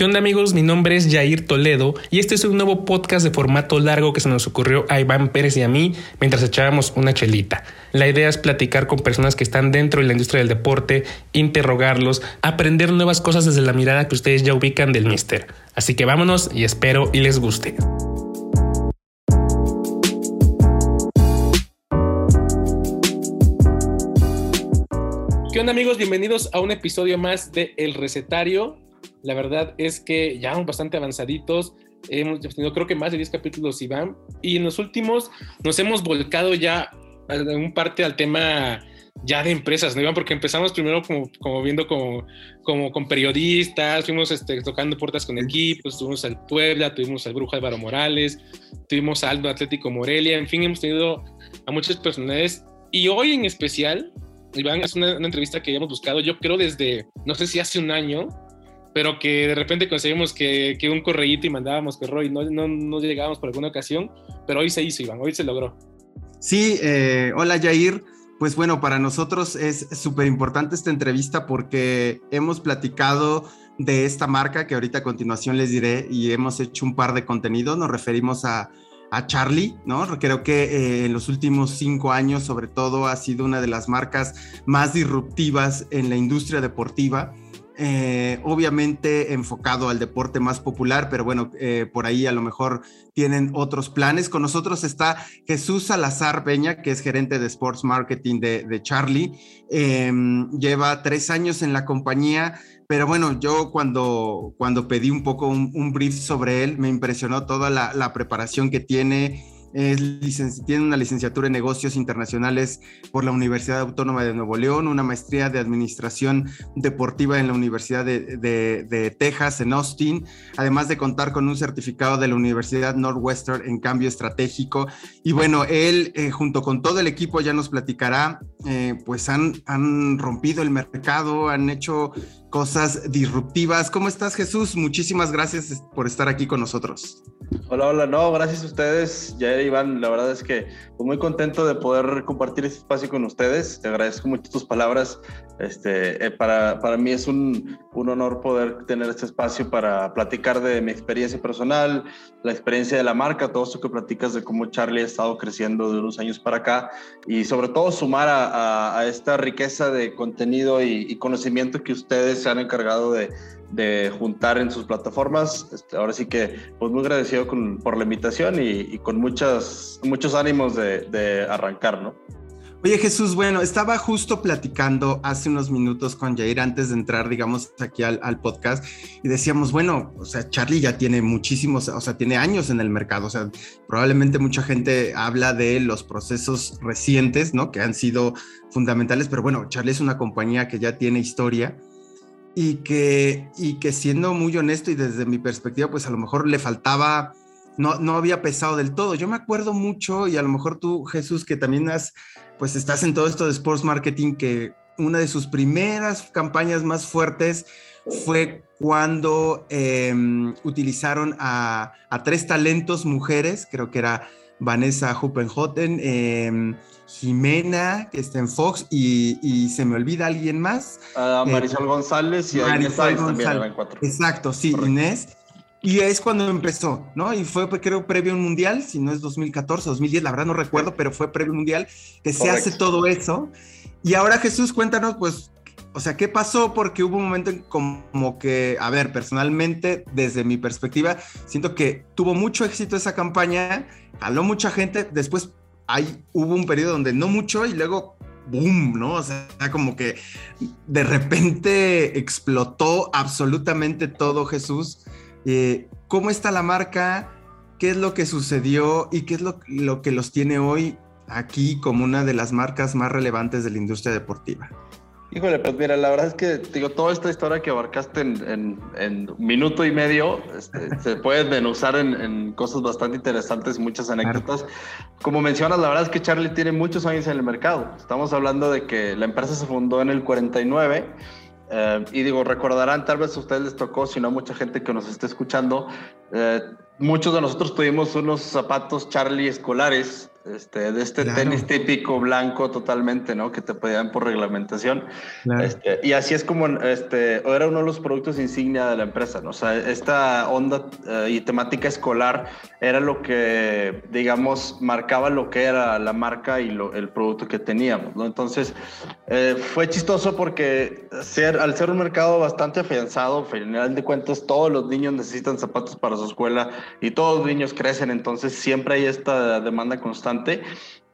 ¿Qué onda amigos? Mi nombre es Jair Toledo y este es un nuevo podcast de formato largo que se nos ocurrió a Iván Pérez y a mí mientras echábamos una chelita. La idea es platicar con personas que están dentro de la industria del deporte, interrogarlos, aprender nuevas cosas desde la mirada que ustedes ya ubican del Mister. Así que vámonos y espero y les guste. ¿Qué onda amigos? Bienvenidos a un episodio más de El Recetario. La verdad es que ya vamos bastante avanzaditos. Hemos tenido creo que más de 10 capítulos, Iván. Y en los últimos nos hemos volcado ya un parte al tema ya de empresas, ¿no, Iván? Porque empezamos primero como, como viendo como, como con periodistas, fuimos este, tocando puertas con equipos, tuvimos al Puebla, tuvimos al Brujo Álvaro Morales, tuvimos al Atlético Morelia, en fin, hemos tenido a muchas personalidades. Y hoy en especial, Iván, es una, una entrevista que habíamos buscado, yo creo desde, no sé si hace un año, pero que de repente conseguimos que, que un correíto y mandábamos correo y no, no, no, llegábamos por alguna ocasión, pero hoy se hizo, Iván, hoy se logró. Sí, eh, hola Jair. Pues bueno, para nosotros es súper importante esta entrevista porque hemos platicado de esta marca que ahorita a continuación les diré y hemos hecho un par de contenidos. Nos referimos a, a Charlie, ¿no? Creo que eh, en los últimos cinco años, sobre todo, ha sido una de las marcas más disruptivas en la industria deportiva eh, obviamente enfocado al deporte más popular, pero bueno, eh, por ahí a lo mejor tienen otros planes. Con nosotros está Jesús Salazar Peña, que es gerente de Sports Marketing de, Charlie. Em, lleva tres años en la compañía, pero bueno, yo cuando, cuando pedí un poco un, brief sobre él, me impresionó toda la preparación que tiene tiene una licenciatura en negocios internacionales por la Universidad Autónoma de Nuevo León, una maestría de administración deportiva en la Universidad de, Texas en Austin, además de contar con un certificado de la Universidad Northwestern en cambio estratégico. Y bueno, él eh, junto con todo el equipo ya nos platicará, eh, pues han, han rompido el mercado, han hecho cosas disruptivas. ¿Cómo estás, Jesús? Muchísimas gracias por estar aquí con nosotros. Hola, hola, no, gracias a ustedes, ya Iván, la verdad es que muy contento de poder compartir este espacio con ustedes, te agradezco mucho tus palabras, este, eh, para, para, mí es un, un, honor poder tener este espacio para platicar de mi experiencia personal, la experiencia de la marca, todo esto que platicas de cómo Charlie ha estado creciendo de unos años para acá y sobre todo sumar a, esta riqueza de contenido y conocimiento que ustedes se han encargado de de juntar en sus plataformas. Este, ahora sí que, pues muy agradecido con, por la invitación y, con muchas, muchos ánimos de, de, arrancar, ¿no? Oye Jesús, bueno, estaba justo platicando hace unos minutos con Jair antes de entrar, digamos, aquí al, al, podcast y decíamos, bueno, o sea, Charlie ya tiene muchísimos, o sea, tiene años en el mercado, o sea, probablemente mucha gente habla de los procesos recientes, ¿no? Que han sido fundamentales, pero bueno, Charlie es una compañía que ya tiene historia y que, y que siendo muy honesto y desde mi perspectiva, pues a lo mejor le faltaba, no, no había pesado del todo. Yo me acuerdo mucho y a lo mejor tú, Jesús, que también has, pues estás en todo esto de sports marketing, que una de sus primeras campañas más fuertes fue cuando em, utilizaron a, tres talentos mujeres, creo que era Vanessa Huppenhotten, eh, Jimena, que está en Fox, y, se me olvida alguien más. Uh, Marisol González y Marisol González. Exacto, sí, Inés. Y es cuando empezó, ¿no? Y fue, creo, previo a un mundial, si no es 2014, 2010, la verdad no recuerdo, pero fue previo a un mundial, que se hace todo eso. Y ahora Jesús, cuéntanos, pues, o sea, ¿qué pasó? Porque hubo un momento en como que, a ver, personalmente, desde mi perspectiva, siento que tuvo mucho éxito esa campaña, jaló mucha gente, después hay, hubo un periodo donde no mucho y luego boom, ¿no? O sea, como que de repente explotó absolutamente todo Jesús. Eh, ¿Cómo está la marca? ¿Qué es lo que sucedió y qué es lo, lo que los tiene hoy aquí como una de las marcas más relevantes de la industria deportiva? Híjole, pues mira, la verdad es que digo, toda esta historia que abarcaste en, en, minuto y medio este, se puede denusar en, en, cosas bastante interesantes, muchas anécdotas. Como mencionas, la verdad es que Charlie tiene muchos años en el mercado. Estamos hablando de que la empresa se fundó en el 49. Eh, y digo, recordarán, tal vez a ustedes les tocó, si no mucha gente que nos esté escuchando, eh, muchos de nosotros tuvimos unos zapatos Charlie escolares este, de este tenis típico blanco totalmente, ¿no? Que te pedían por reglamentación. Este, y así es como este, era uno de los productos insignia de la empresa, ¿no? O sea, esta onda eh, y temática escolar era lo que, digamos, marcaba lo que era la marca y lo, el producto que teníamos, ¿no? Entonces, eh, fue chistoso porque ser, al ser un mercado bastante afianzado, al final de cuentas, todos los niños necesitan zapatos para su escuela y todos los niños crecen, entonces siempre hay esta demanda constante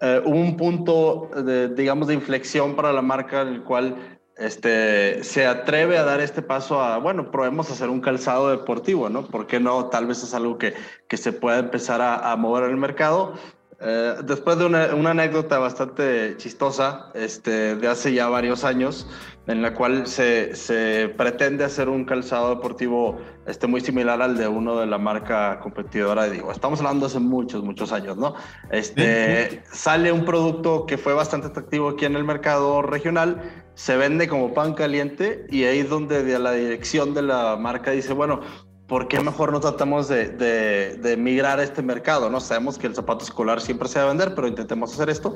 eh, hubo un punto, de, digamos, de inflexión para la marca en el cual este, se atreve a dar este paso a, bueno, probemos hacer un calzado deportivo, ¿no? ¿Por qué no? Tal vez es algo que, que se pueda empezar a, a mover en el mercado. Eh, después de una, una, anécdota bastante chistosa este, de hace ya varios años, en la cual se, se, pretende hacer un calzado deportivo este, muy similar al de uno de la marca competidora. Digo, estamos hablando hace muchos, muchos años, ¿no? Este, Sale un producto que fue bastante atractivo aquí en el mercado regional, se vende como pan caliente y ahí es donde de la dirección de la marca dice, bueno, ¿por qué mejor no tratamos de, migrar a este mercado? ¿no? Sabemos que el zapato escolar siempre se va a vender, pero intentemos hacer esto.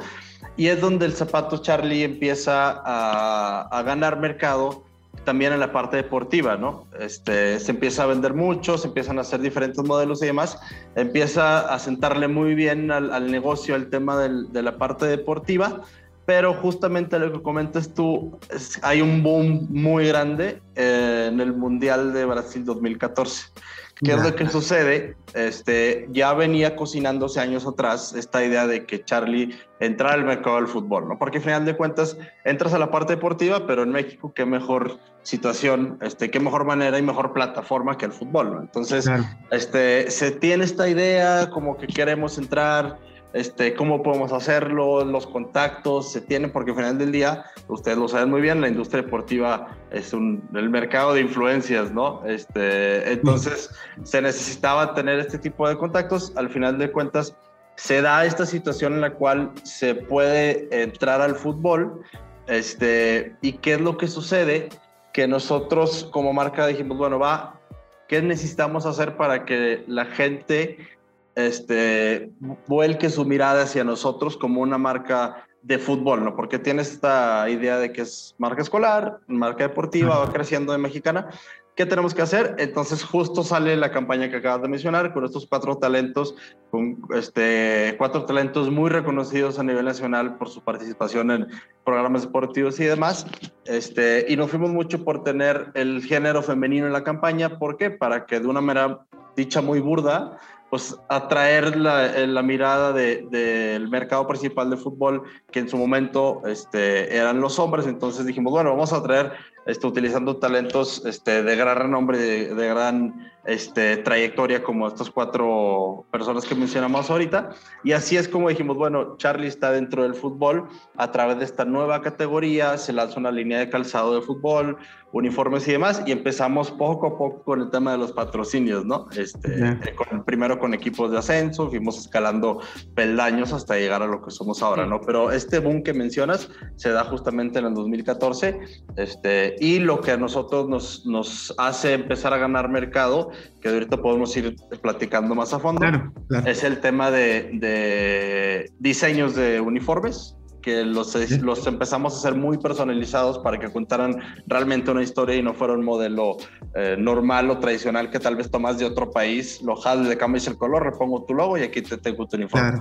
Y es donde el zapato Charlie empieza a, ganar mercado también en la parte deportiva, ¿no? Este, se empieza a vender mucho, se empiezan a hacer diferentes modelos y demás, empieza a sentarle muy bien al, negocio el tema de la parte deportiva pero justamente lo que comentas tú, hay un boom muy grande eh, en el Mundial de Brasil 2014. ¿Qué es lo que sucede? Este, ya venía cocinándose años atrás esta idea de que Charlie entrara al mercado del fútbol, ¿no? Porque al final de cuentas entras a la parte deportiva, pero en México qué mejor situación, este, qué mejor manera y mejor plataforma que el fútbol, ¿no? Entonces, este, se tiene esta idea como que queremos entrar, este, cómo podemos hacerlo, los contactos se tienen, porque al final del día, ustedes lo saben muy bien, la industria deportiva es un, el mercado de influencias, ¿no? Este, entonces, se necesitaba tener este tipo de contactos. Al final de cuentas, se da esta situación en la cual se puede entrar al fútbol. Este, ¿Y qué es lo que sucede? Que nosotros como marca dijimos, bueno, va, ¿qué necesitamos hacer para que la gente este, vuelque su mirada hacia nosotros como una marca de fútbol, ¿no? Porque tienes esta idea de que es marca escolar, marca deportiva, va creciendo de mexicana. ¿Qué tenemos que hacer? Entonces justo sale la campaña que acabas de mencionar con estos cuatro talentos, con este, cuatro talentos muy reconocidos a nivel nacional por su participación en programas deportivos y demás. Este, y nos fuimos mucho por tener el género femenino en la campaña. ¿Por qué? Para que de una manera dicha muy burda, pues atraer la, eh, mirada del de, mercado principal de fútbol, que en su momento este, eran los hombres. Entonces dijimos, bueno, vamos a traer, este, utilizando talentos este, de gran renombre, de, de gran este, trayectoria, como estas cuatro personas que mencionamos ahorita. Y así es como dijimos, bueno, Charlie está dentro del fútbol a través de esta nueva categoría, se lanza una línea de calzado de fútbol, uniformes y demás, y empezamos poco a poco con el tema de los patrocinios, ¿no? Este, eh, con, primero con equipos de ascenso, fuimos escalando peldaños hasta llegar a lo que somos ahora, ¿no? Pero este boom que mencionas se da justamente en el 2014, este, y lo que a nosotros nos, nos hace empezar a ganar mercado, que ahorita podemos ir platicando más a fondo, es el tema de, de diseños de uniformes, que los, los empezamos a hacer muy personalizados para que contaran realmente una historia y no fuera un modelo eh, normal o tradicional que tal vez tomas de otro país, lo jales de cambias el color, repongo tu logo y aquí te tengo tu uniforme.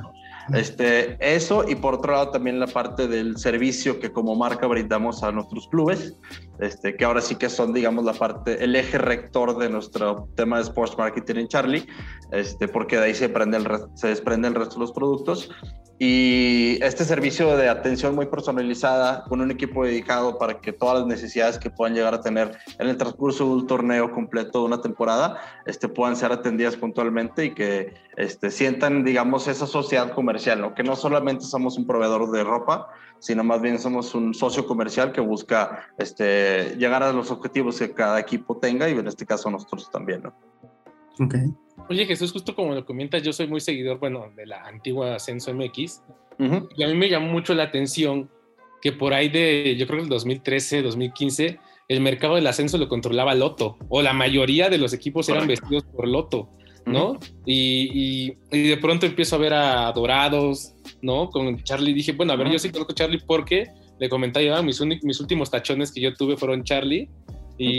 Este, eso y por otro lado también la parte del servicio que como marca brindamos a nuestros clubes, este, que ahora sí que son, digamos, la parte, el eje rector de nuestro tema de sports marketing en Charlie, este, porque de ahí se, prende el, se desprende el resto de los productos. Y este servicio de atención muy personalizada con un equipo dedicado para que todas las necesidades que puedan llegar a tener en el transcurso de un torneo completo de una temporada este, puedan ser atendidas puntualmente y que este, sientan, digamos, esa sociedad comercial, ¿no? que no solamente somos un proveedor de ropa, sino más bien somos un socio comercial que busca este, llegar a los objetivos que cada equipo tenga y en este caso nosotros también. ¿no? Okay. Oye, Jesús, justo como lo comentas, yo soy muy seguidor, bueno, de la antigua Ascenso MX. Y a mí me llamó mucho la atención que por ahí de, yo creo que el 2013, 2015, el mercado del ascenso lo controlaba Loto, o la mayoría de los equipos eran vestidos por Loto. ¿No? y, de pronto empiezo a ver a Dorados, ¿no? Con Charlie dije, bueno, a ver, yo sí conozco a Charlie porque le comentaba, mis, mis últimos tachones que yo tuve fueron Charlie y,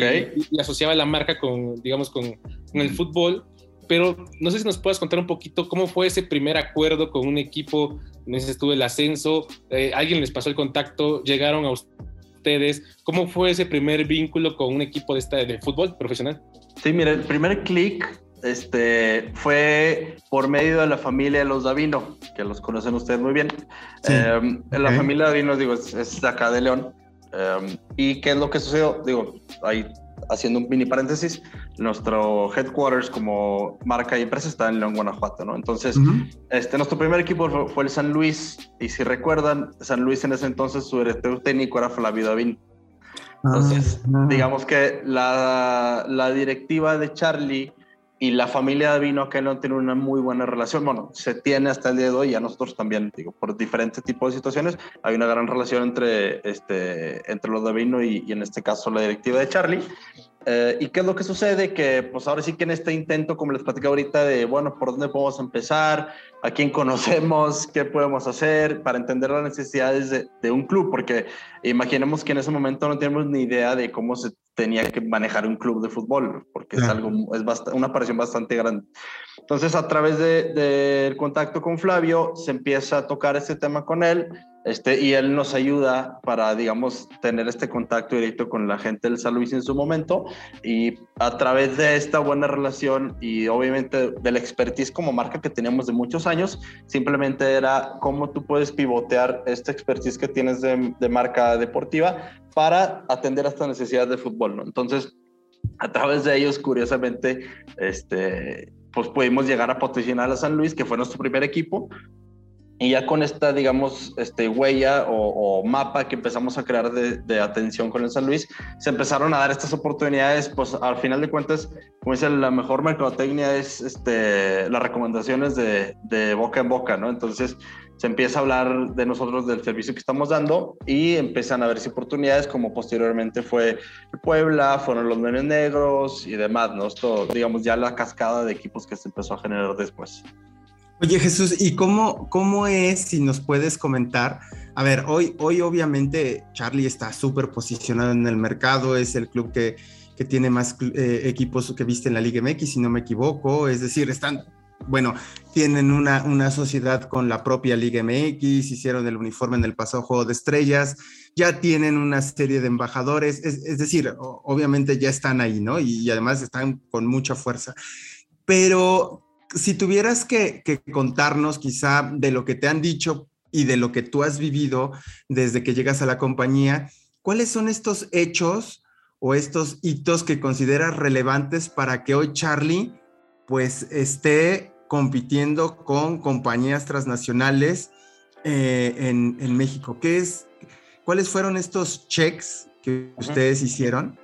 asociaba la marca con, digamos, con, con, el fútbol. Pero no sé si nos puedas contar un poquito cómo fue ese primer acuerdo con un equipo, en ese estuvo el ascenso, eh, alguien les pasó el contacto, llegaron a ustedes, ¿cómo fue ese primer vínculo con un equipo de, esta, de fútbol profesional? Sí, mira, el primer clic este, fue por medio de la familia de los Davino, que los conocen ustedes muy bien. Em, la familia Davino, digo, es, de acá de León. Em, ¿Y qué es lo que sucedió? Digo, ahí haciendo un mini paréntesis, nuestro headquarters como marca y empresa está en León, Guanajuato, ¿no? Entonces, este, nuestro primer equipo fue, el San Luis, y si recuerdan, San Luis en ese entonces su director técnico era Flavio Davino. Entonces, ah, digamos que la, la directiva de Charlie y la familia de Vino que no tiene una muy buena relación. Bueno, se tiene hasta el día de hoy, a nosotros también, digo, por diferentes tipos de situaciones, hay una gran relación entre, este, entre los de Vino y, y en este caso la directiva de Charlie. Eh, ¿Y qué es lo que sucede? Que pues ahora sí que en este intento, como les platicé ahorita, de, bueno, ¿por dónde podemos empezar? ¿A quién conocemos? ¿Qué podemos hacer para entender las necesidades de, de un club? Porque imaginemos que en ese momento no tenemos ni idea de cómo se tenía que manejar un club de fútbol, porque es algo, es una aparición bastante grande. Entonces, a través del de, contacto con Flavio, se empieza a tocar este tema con él este, y él nos ayuda para, digamos, tener este contacto directo con la gente del San Luis en su momento. Y a través de esta buena relación y obviamente de la expertise como marca que teníamos de muchos años, simplemente era cómo tú puedes pivotear esta expertise que tienes de, de marca deportiva para atender a esta necesidad de fútbol. ¿no? Entonces, a través de ellos, curiosamente, este, pues pudimos llegar a posicionar a San Luis, que fue nuestro primer equipo, y ya con esta, digamos, este, huella o, mapa que empezamos a crear de, atención con el San Luis, se empezaron a dar estas oportunidades, pues al final de cuentas, como dice, la mejor mercadotecnia es este, las recomendaciones de, de boca en boca, ¿no? Entonces se empieza a hablar de nosotros, del servicio que estamos dando y empiezan a verse oportunidades como posteriormente fue Puebla, fueron los Menes Negros y demás, ¿no? Esto, digamos, ya la cascada de equipos que se empezó a generar después. Oye Jesús, ¿y cómo, cómo es, si nos puedes comentar? A ver, hoy, hoy obviamente Charlie está súper posicionado en el mercado, es el club que, que tiene más eh, equipos que viste en la Liga MX, si no me equivoco, es decir, están, bueno, tienen una, una sociedad con la propia Liga MX, hicieron el uniforme en el pasado Juego de Estrellas, ya tienen una serie de embajadores, es, decir, obviamente ya están ahí, ¿no? y además están con mucha fuerza. Pero si tuvieras que, contarnos quizá de lo que te han dicho y de lo que tú has vivido desde que llegas a la compañía, ¿cuáles son estos hechos o estos hitos que consideras relevantes para que hoy Charlie pues esté compitiendo con compañías transnacionales eh, en, México? ¿Qué es, ¿Cuáles fueron estos checks que ustedes hicieron?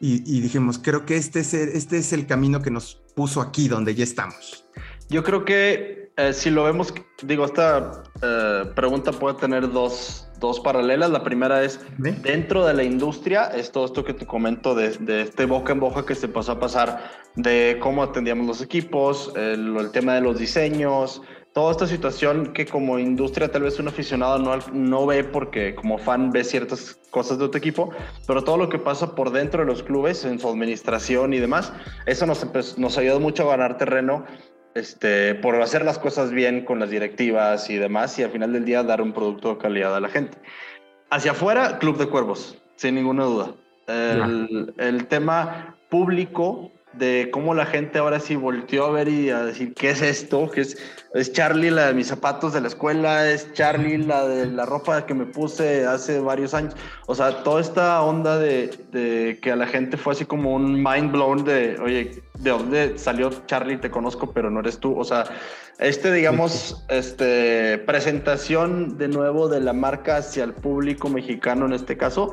Y, dijimos, creo que este es, este es el camino que nos puso aquí donde ya estamos. Yo creo que eh, si lo vemos, digo, esta eh, pregunta puede tener dos, dos, paralelas. La primera es, dentro de la industria, es todo esto que te comento de, de, este boca en boca que se pasó a pasar, de cómo atendíamos los equipos, el, el tema de los diseños, toda esta situación que como industria tal vez un aficionado no, no ve porque como fan ve ciertas cosas de otro equipo, pero todo lo que pasa por dentro de los clubes, en su administración y demás, eso nos, nos ayudó mucho a ganar terreno este, por hacer las cosas bien con las directivas y demás, y al final del día dar un producto de calidad a la gente. Hacia afuera, Club de Cuervos, sin ninguna duda. El, el tema público de cómo la gente ahora sí volteó a ver y a decir, ¿qué es esto? ¿Qué es, es Charlie la de mis zapatos de la escuela, es Charlie la de la ropa que me puse hace varios años. O sea, toda esta onda de, de que a la gente fue así como un mind blown de, oye, ¿de dónde salió Charlie? Te conozco, pero no eres tú. O sea, este, digamos, este, presentación de nuevo de la marca hacia el público mexicano en este caso,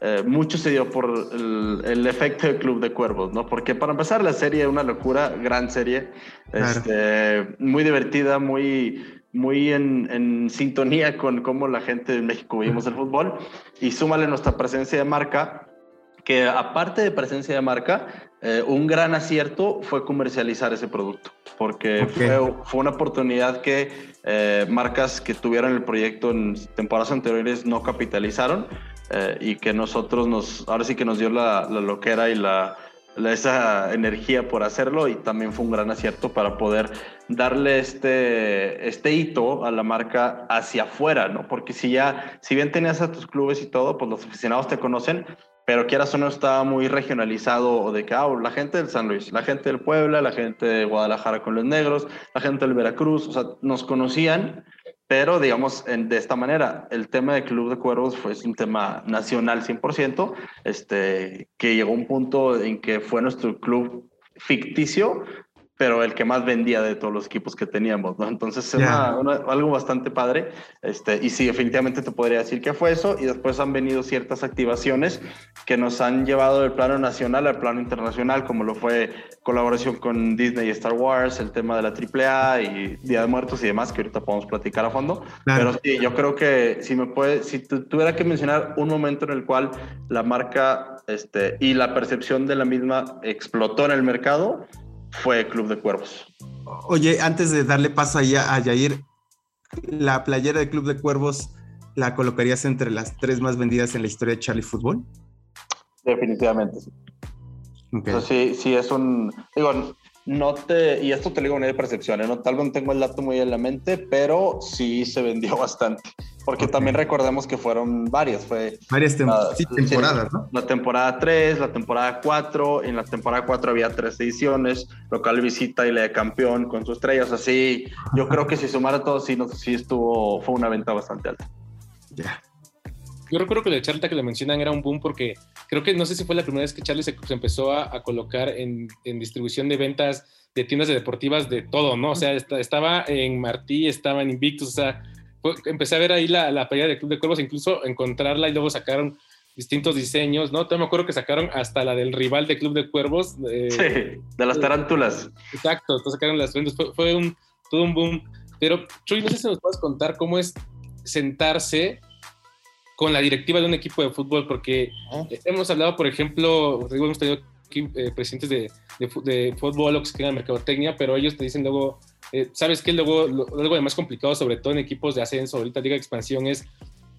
eh, mucho se dio por el, efecto del Club de Cuervos, ¿no? Porque para empezar la serie es una locura, gran serie, este, muy divertida, muy, muy en, en, sintonía con cómo la gente de México vivimos el fútbol. Y súmale nuestra presencia de marca, que aparte de presencia de marca, eh, un gran acierto fue comercializar ese producto, porque fue, fue, una oportunidad que eh, marcas que tuvieron el proyecto en temporadas anteriores no capitalizaron eh, y que nosotros nos, ahora sí que nos dio la, la loquera y la, esa energía por hacerlo y también fue un gran acierto para poder darle este, este hito a la marca hacia afuera, ¿no? Porque si ya, si bien tenías a tus clubes y todo, pues los aficionados te conocen, pero quieras o no estaba muy regionalizado o de que ah, la gente del San Luis, la gente del Puebla, la gente de Guadalajara con los negros, la gente del Veracruz, o sea, nos conocían, pero digamos de esta manera, el tema del Club de Cuervos fue un tema nacional 100%, este, que llegó a un punto en que fue nuestro club ficticio, pero el que más vendía de todos los equipos que teníamos, ¿no? Entonces, es algo bastante padre. Este, y sí, definitivamente te podría decir que fue eso. Y después han venido ciertas activaciones que nos han llevado del plano nacional al plano internacional, como lo fue colaboración con Disney y Star Wars, el tema de la AAA y Día de Muertos y demás, que ahorita podemos platicar a fondo. Pero sí, yo creo que si me puede, si tuviera que mencionar un momento en el cual la marca este, y la percepción de la misma explotó en el mercado, fue Club de Cuervos. Oye, antes de darle paso allá a Yair, ¿la playera de Club de Cuervos la colocarías entre las tres más vendidas en la historia de Charlie Football? Definitivamente, sí. sí, sí, es un... Digo, no te... Y esto te digo una de percepciones, ¿no? Tal vez no tengo el dato muy en la mente, pero sí se vendió bastante. Porque también recordemos que fueron varias, fue... Varias temporadas, ¿no? La temporada 3, la temporada 4, en la temporada 4 había tres ediciones, local visita y la de campeón con sus estrellas, así. Yo creo que si sumara todo, sí, no, sí estuvo, fue una venta bastante alta. Ya. Yo recuerdo que la charla que le mencionan era un boom porque creo que no sé si fue la primera vez que Charlie se, empezó a, colocar en, en, distribución de ventas de tiendas de deportivas de todo, ¿no? O sea, estaba en Martí, estaba en Invictus, o sea, empecé a ver ahí la, la pelea de Club de Cuervos, incluso encontrarla y luego sacaron distintos diseños, ¿no? También me acuerdo que sacaron hasta la del rival de Club de Cuervos. sí, de las tarántulas. Exacto, entonces sacaron las ventas, fue, un, todo un boom. Pero, Chuy, no sé si nos puedes contar cómo es sentarse con la directiva de un equipo de fútbol, porque hemos hablado, por ejemplo, hemos tenido aquí eh, presidentes de, de, de fútbol o que se quedan en mercadotecnia, pero ellos te dicen luego, eh, ¿Sabes qué? Luego, lo, algo de más complicado, sobre todo en equipos de ascenso, ahorita Liga de Expansión, es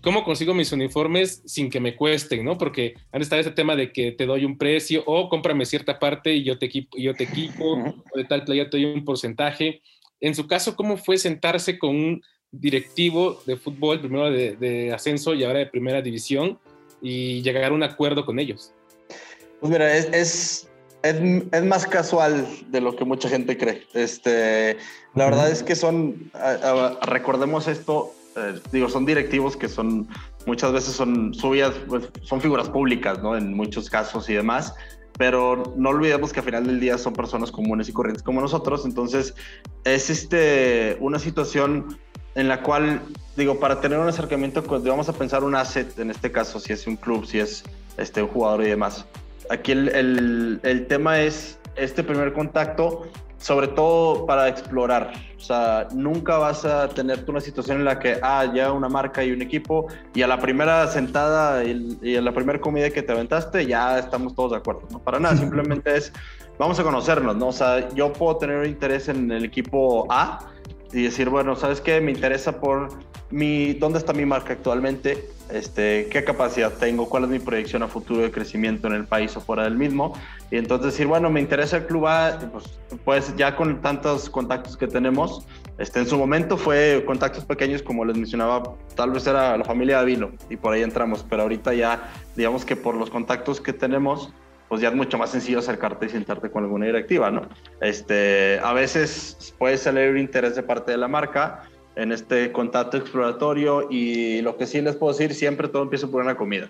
cómo consigo mis uniformes sin que me cuesten, ¿no? Porque antes estaba ese tema de que te doy un precio o cómprame cierta parte y yo te equipo, yo te equipo o de tal playa te doy un porcentaje. En su caso, ¿cómo fue sentarse con un directivo de fútbol, primero de, de ascenso y ahora de primera división, y llegar a un acuerdo con ellos? Pues mira, es, es es, más casual de lo que mucha gente cree. Este, la verdad es que son, recordemos esto, eh, digo, son directivos que son, muchas veces son subidas, pues, son figuras públicas, ¿no? En muchos casos y demás. Pero no olvidemos que al final del día son personas comunes y corrientes como nosotros. Entonces, es este, una situación en la cual, digo, para tener un acercamiento, pues, vamos a pensar un asset, en este caso, si es un club, si es este, un jugador y demás aquí el, el, tema es este primer contacto, sobre todo para explorar. O sea, nunca vas a tener una situación en la que, ah, ya una marca y un equipo, y a la primera sentada y, a la primera comida que te aventaste, ya estamos todos de acuerdo. No, para nada, simplemente es, vamos a conocernos, ¿no? O sea, yo puedo tener interés en el equipo A y decir, bueno, ¿sabes qué? Me interesa por mi, dónde está mi marca actualmente, este, qué capacidad tengo, cuál es mi proyección a futuro de crecimiento en el país o fuera del mismo. Y entonces decir, bueno, me interesa el club A, pues, pues ya con tantos contactos que tenemos, este, en su momento fue contactos pequeños, como les mencionaba, tal vez era la familia Avilo y por ahí entramos, pero ahorita ya, digamos que por los contactos que tenemos, pues ya es mucho más sencillo acercarte y sentarte con alguna directiva, ¿no? Este, a veces puede salir un interés de parte de la marca, en este contacto exploratorio y lo que sí les puedo decir, siempre todo empieza por una comida.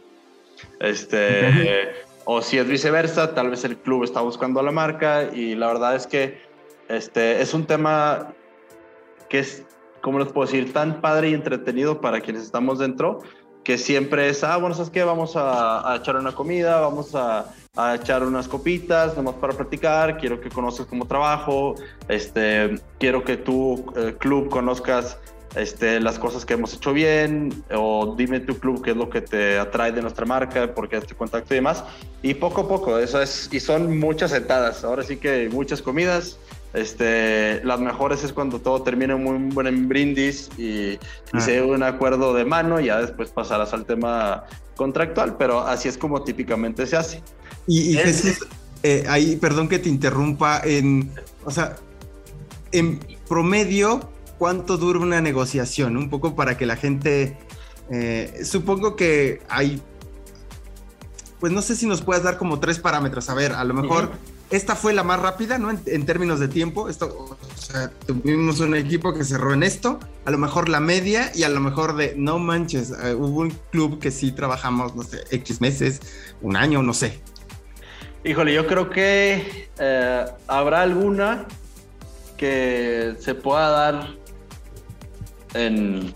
Este, o si es viceversa, tal vez el club está buscando a la marca y la verdad es que este, es un tema que es, ¿cómo les puedo decir? Tan padre y entretenido para quienes estamos dentro, que siempre es, ah, bueno, ¿sabes qué? Vamos a, a echar una comida, vamos a, a, echar unas copitas, nomás para practicar, quiero que conozcas cómo trabajo, este, quiero que tu eh, club conozcas este, las cosas que hemos hecho bien, o dime tu club qué es lo que te atrae de nuestra marca, porque este contacto y demás. Y poco a poco, eso es, y son muchas sentadas, ahora sí que muchas comidas. Este, las mejores es cuando todo termina en un buen brindis y, y ah. se un acuerdo de mano, y ya después pasarás al tema contractual, pero así es como típicamente se hace. Y, Jesús, eh, ahí, perdón que te interrumpa, en, o sea, en promedio, cuánto dura una negociación, un poco para que la gente, eh, supongo que hay, pues no sé si nos puedas dar como tres parámetros, a ver, a lo mejor... Esta fue la más rápida, ¿no? En, términos de tiempo. Esto, o sea, tuvimos un equipo que cerró en esto, a lo mejor la media y a lo mejor de no manches. Eh, hubo un club que sí trabajamos, no sé, X meses, un año, no sé. Híjole, yo creo que eh, habrá alguna que se pueda dar en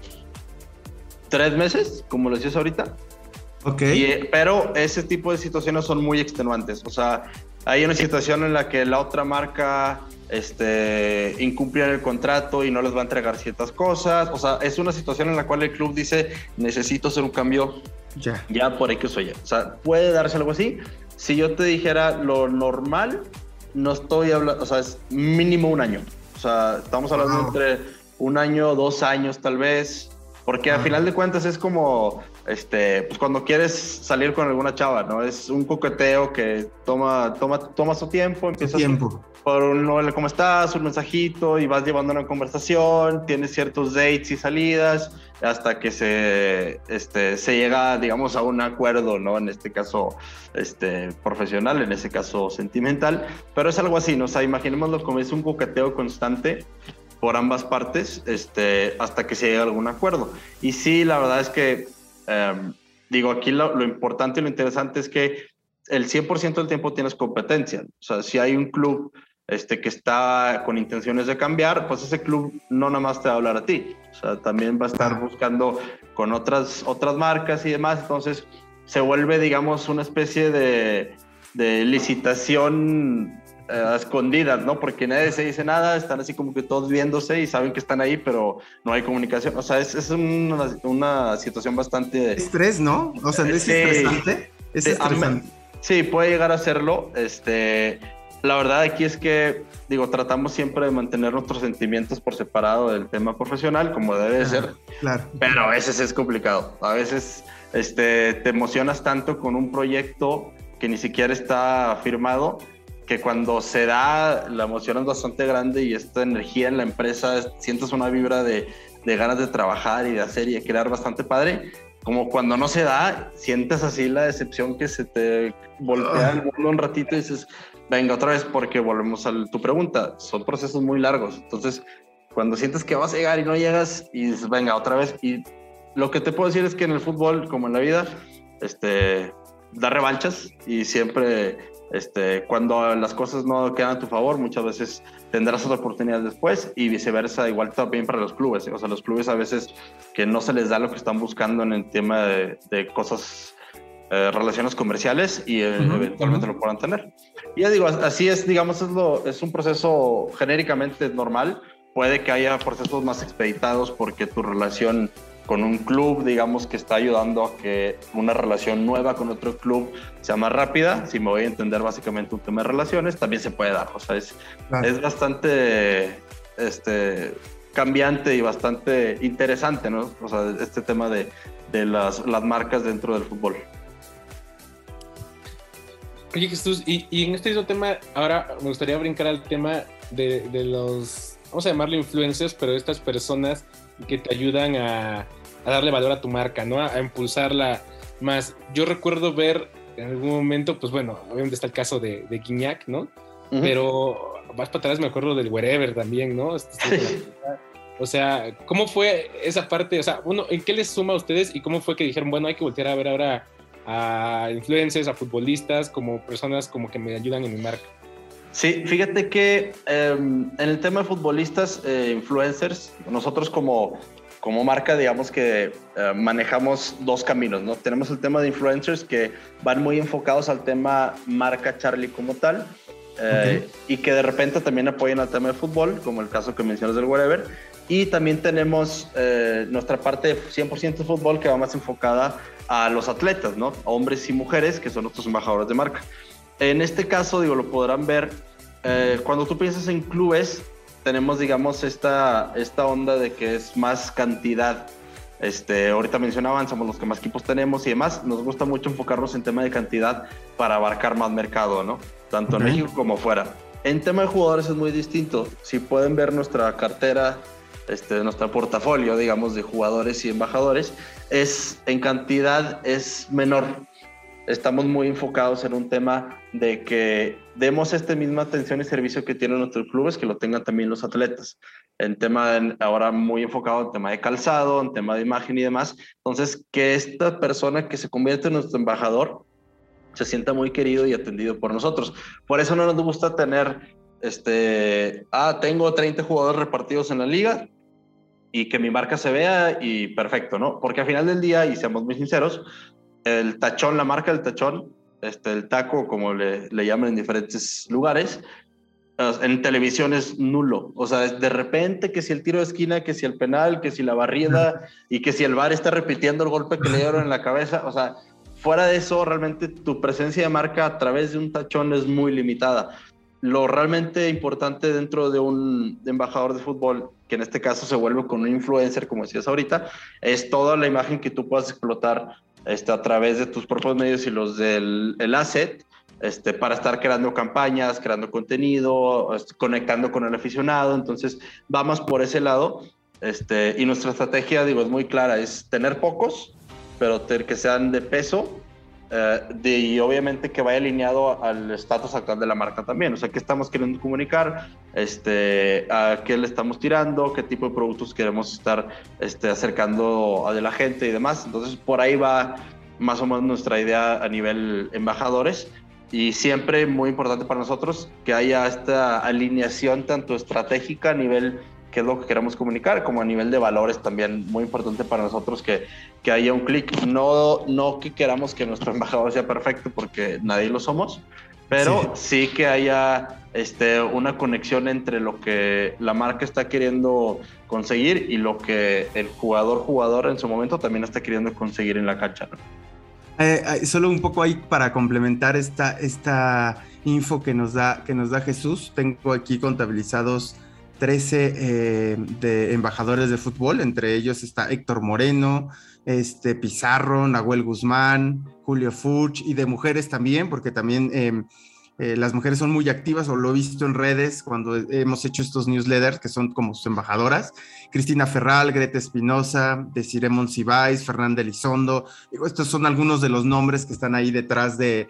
tres meses, como lo decías ahorita. Ok. Eh, pero ese tipo de situaciones son muy extenuantes. O sea, hay una situación en la que la otra marca este, el contrato y no les va a entregar ciertas cosas. O sea, es una situación en la cual el club dice, necesito hacer un cambio ya, ya por X o Y. O sea, puede darse algo así. Si yo te dijera lo normal, no estoy hablando, o sea, es mínimo un año. O sea, estamos hablando entre un año, dos años tal vez, porque al final de cuentas es como, este, pues cuando quieres salir con alguna chava, ¿no? Es un coqueteo que toma, toma, toma su tiempo, empieza tiempo. por un hola, ¿cómo estás? Un mensajito y vas llevando una conversación, tienes ciertos dates y salidas hasta que se, este, se llega, digamos, a un acuerdo, ¿no? En este caso, este, profesional, en ese caso sentimental, pero es algo así, ¿no? O sea, imaginémoslo como es un coqueteo constante por ambas partes este, hasta que se llegue a algún acuerdo. Y sí, la verdad es que, em, digo, aquí lo, importante y lo interesante es que el 100% del tiempo tienes competencia. O sea, si hay un club este, que está con intenciones de cambiar, pues ese club no nada más te va a hablar a ti. O sea, también va a estar buscando con otras, otras marcas y demás. Entonces, se vuelve, digamos, una especie de, de licitación eh, escondidas, ¿no? Porque nadie se dice nada, están así como que todos viéndose y saben que están ahí, pero no hay comunicación. O sea, es, es una, una, situación bastante... Estrés, ¿no? O sea, es estresante. Es estresante. Sí, puede llegar a serlo. Este, la verdad aquí es que, digo, tratamos siempre de mantener nuestros sentimientos por separado del tema profesional, como debe de ser. Claro. Pero a veces es complicado. A veces este, te emocionas tanto con un proyecto que ni siquiera está firmado que cuando se da, la emoción es bastante grande y esta energía en la empresa, sientes una vibra de, de ganas de trabajar y de hacer y de crear bastante padre. Como cuando no se da, sientes así la decepción que se te voltea el mundo un ratito y dices, venga otra vez, porque volvemos a tu pregunta. Son procesos muy largos. Entonces, cuando sientes que vas a llegar y no llegas, y dices, venga otra vez. Y lo que te puedo decir es que en el fútbol, como en la vida, este, da revanchas y siempre este, cuando las cosas no quedan a tu favor, muchas veces tendrás otra oportunidad después y viceversa, igual también para los clubes. O sea, los clubes a veces que no se les da lo que están buscando en el tema de, cosas, eh, relaciones comerciales y eh, eventualmente lo puedan tener. Y ya digo, así es, digamos, es, lo, es un proceso genéricamente normal. Puede que haya procesos más expeditados porque tu relación con un club, digamos, que está ayudando a que una relación nueva con otro club sea más rápida. Si me voy a entender básicamente un tema de relaciones, también se puede dar. O sea, es, es bastante este, cambiante y bastante interesante, ¿no? O sea, este tema de, de las, las marcas dentro del fútbol. Oye Jesús, y, y, en este mismo tema, ahora me gustaría brincar al tema de, de los, vamos a llamarlo influencers, pero estas personas que te ayudan a, a darle valor a tu marca, ¿no? A, impulsarla más. Yo recuerdo ver en algún momento, pues bueno, obviamente está el caso de, de Guiñac, ¿no? Pero más para atrás me acuerdo del Wherever también, ¿no? Este, o sea, ¿cómo fue esa parte? O sea, uno, ¿en qué les suma a ustedes y cómo fue que dijeron, bueno, hay que voltear a ver ahora a influencers, a futbolistas, como personas como que me ayudan en mi marca? Sí, fíjate que em, en el tema de futbolistas, eh, influencers, nosotros como, como marca, digamos que eh, manejamos dos caminos, ¿no? Tenemos el tema de influencers que van muy enfocados al tema marca Charlie como tal, eh, y que de repente también apoyan al tema de fútbol, como el caso que mencionas del Whatever. Y también tenemos eh, nuestra parte de 100% de fútbol que va más enfocada a los atletas, ¿no? hombres y mujeres, que son nuestros embajadores de marca. En este caso, digo, lo podrán ver, eh, cuando tú piensas en clubes, tenemos, digamos, esta, esta onda de que es más cantidad. Este, ahorita mencionaban, somos los que más equipos tenemos y demás. Nos gusta mucho enfocarnos en tema de cantidad para abarcar más mercado, ¿no? Tanto en México como fuera. En tema de jugadores es muy distinto. Si pueden ver nuestra cartera, este, nuestro portafolio, digamos, de jugadores y embajadores, es en cantidad es menor estamos muy enfocados en un tema de que demos esta misma atención y servicio que tienen nuestros clubes, que lo tengan también los atletas. En tema ahora muy enfocado en tema de calzado, en tema de imagen y demás. Entonces, que esta persona que se convierte en nuestro embajador se sienta muy querido y atendido por nosotros. Por eso no nos gusta tener, este, ah, tengo 30 jugadores repartidos en la liga y que mi marca se vea y perfecto, ¿no? Porque al final del día, y seamos muy sinceros, el tachón, la marca del tachón, este, el taco, como le, llaman en diferentes lugares, en televisión es nulo. O sea, de repente que si el tiro de esquina, que si el penal, que si la barrida y que si el bar está repitiendo el golpe que le dieron en la cabeza. O sea, fuera de eso, realmente tu presencia de marca a través de un tachón es muy limitada. Lo realmente importante dentro de un embajador de fútbol, que en este caso se vuelve con un influencer, como decías ahorita, es toda la imagen que tú puedas explotar este, a través de tus propios medios y los del el asset, este, para estar creando campañas, creando contenido, este, conectando con el aficionado. Entonces, vamos por ese lado. Este, y nuestra estrategia, digo, es muy clara, es tener pocos, pero que sean de peso eh, y obviamente que vaya alineado al estatus actual de la marca también. O sea, qué estamos queriendo comunicar, este, a qué le estamos tirando, qué tipo de productos queremos estar este, acercando a la gente y demás. Entonces, por ahí va más o menos nuestra idea a nivel embajadores. Y siempre muy importante para nosotros que haya esta alineación tanto estratégica a nivel qué es lo que queremos comunicar, como a nivel de valores también muy importante para nosotros que, que haya un clic. No, no que queramos que nuestro embajador sea perfecto porque nadie lo somos, pero sí, que haya este, una conexión entre lo que la marca está queriendo conseguir y lo que el jugador jugador en su momento también está queriendo conseguir en la cancha. Eh, eh, solo un poco ahí para complementar esta, esta info que nos, da, que nos da Jesús, tengo aquí contabilizados 13 eh, de embajadores de fútbol, entre ellos está Héctor Moreno, este, Pizarro, Nahuel Guzmán, Julio Fuch y de mujeres también, porque también em, eh, las mujeres son muy activas, o lo he visto en redes cuando hemos hecho estos newsletters, que son como sus embajadoras. Cristina Ferral, Greta Espinosa, Desiree Monsiváis, Fernanda Elizondo. Estos son algunos de los nombres que están ahí detrás de,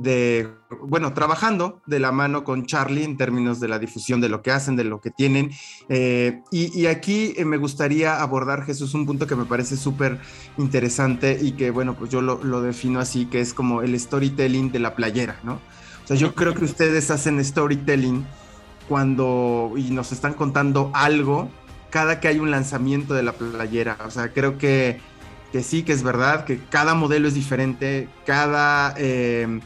de, bueno, trabajando de la mano con Charlie en términos de la difusión de lo que hacen, de lo que tienen. Eh, y, aquí eh, me gustaría abordar, Jesús, un punto que me parece súper interesante y que, bueno, pues yo lo, defino así, que es como el storytelling de la playera, ¿no? O sea, yo creo que ustedes hacen storytelling cuando y nos están contando algo cada que hay un lanzamiento de la playera. O sea, creo que, que sí, que es verdad, que cada modelo es diferente, cada... Eh,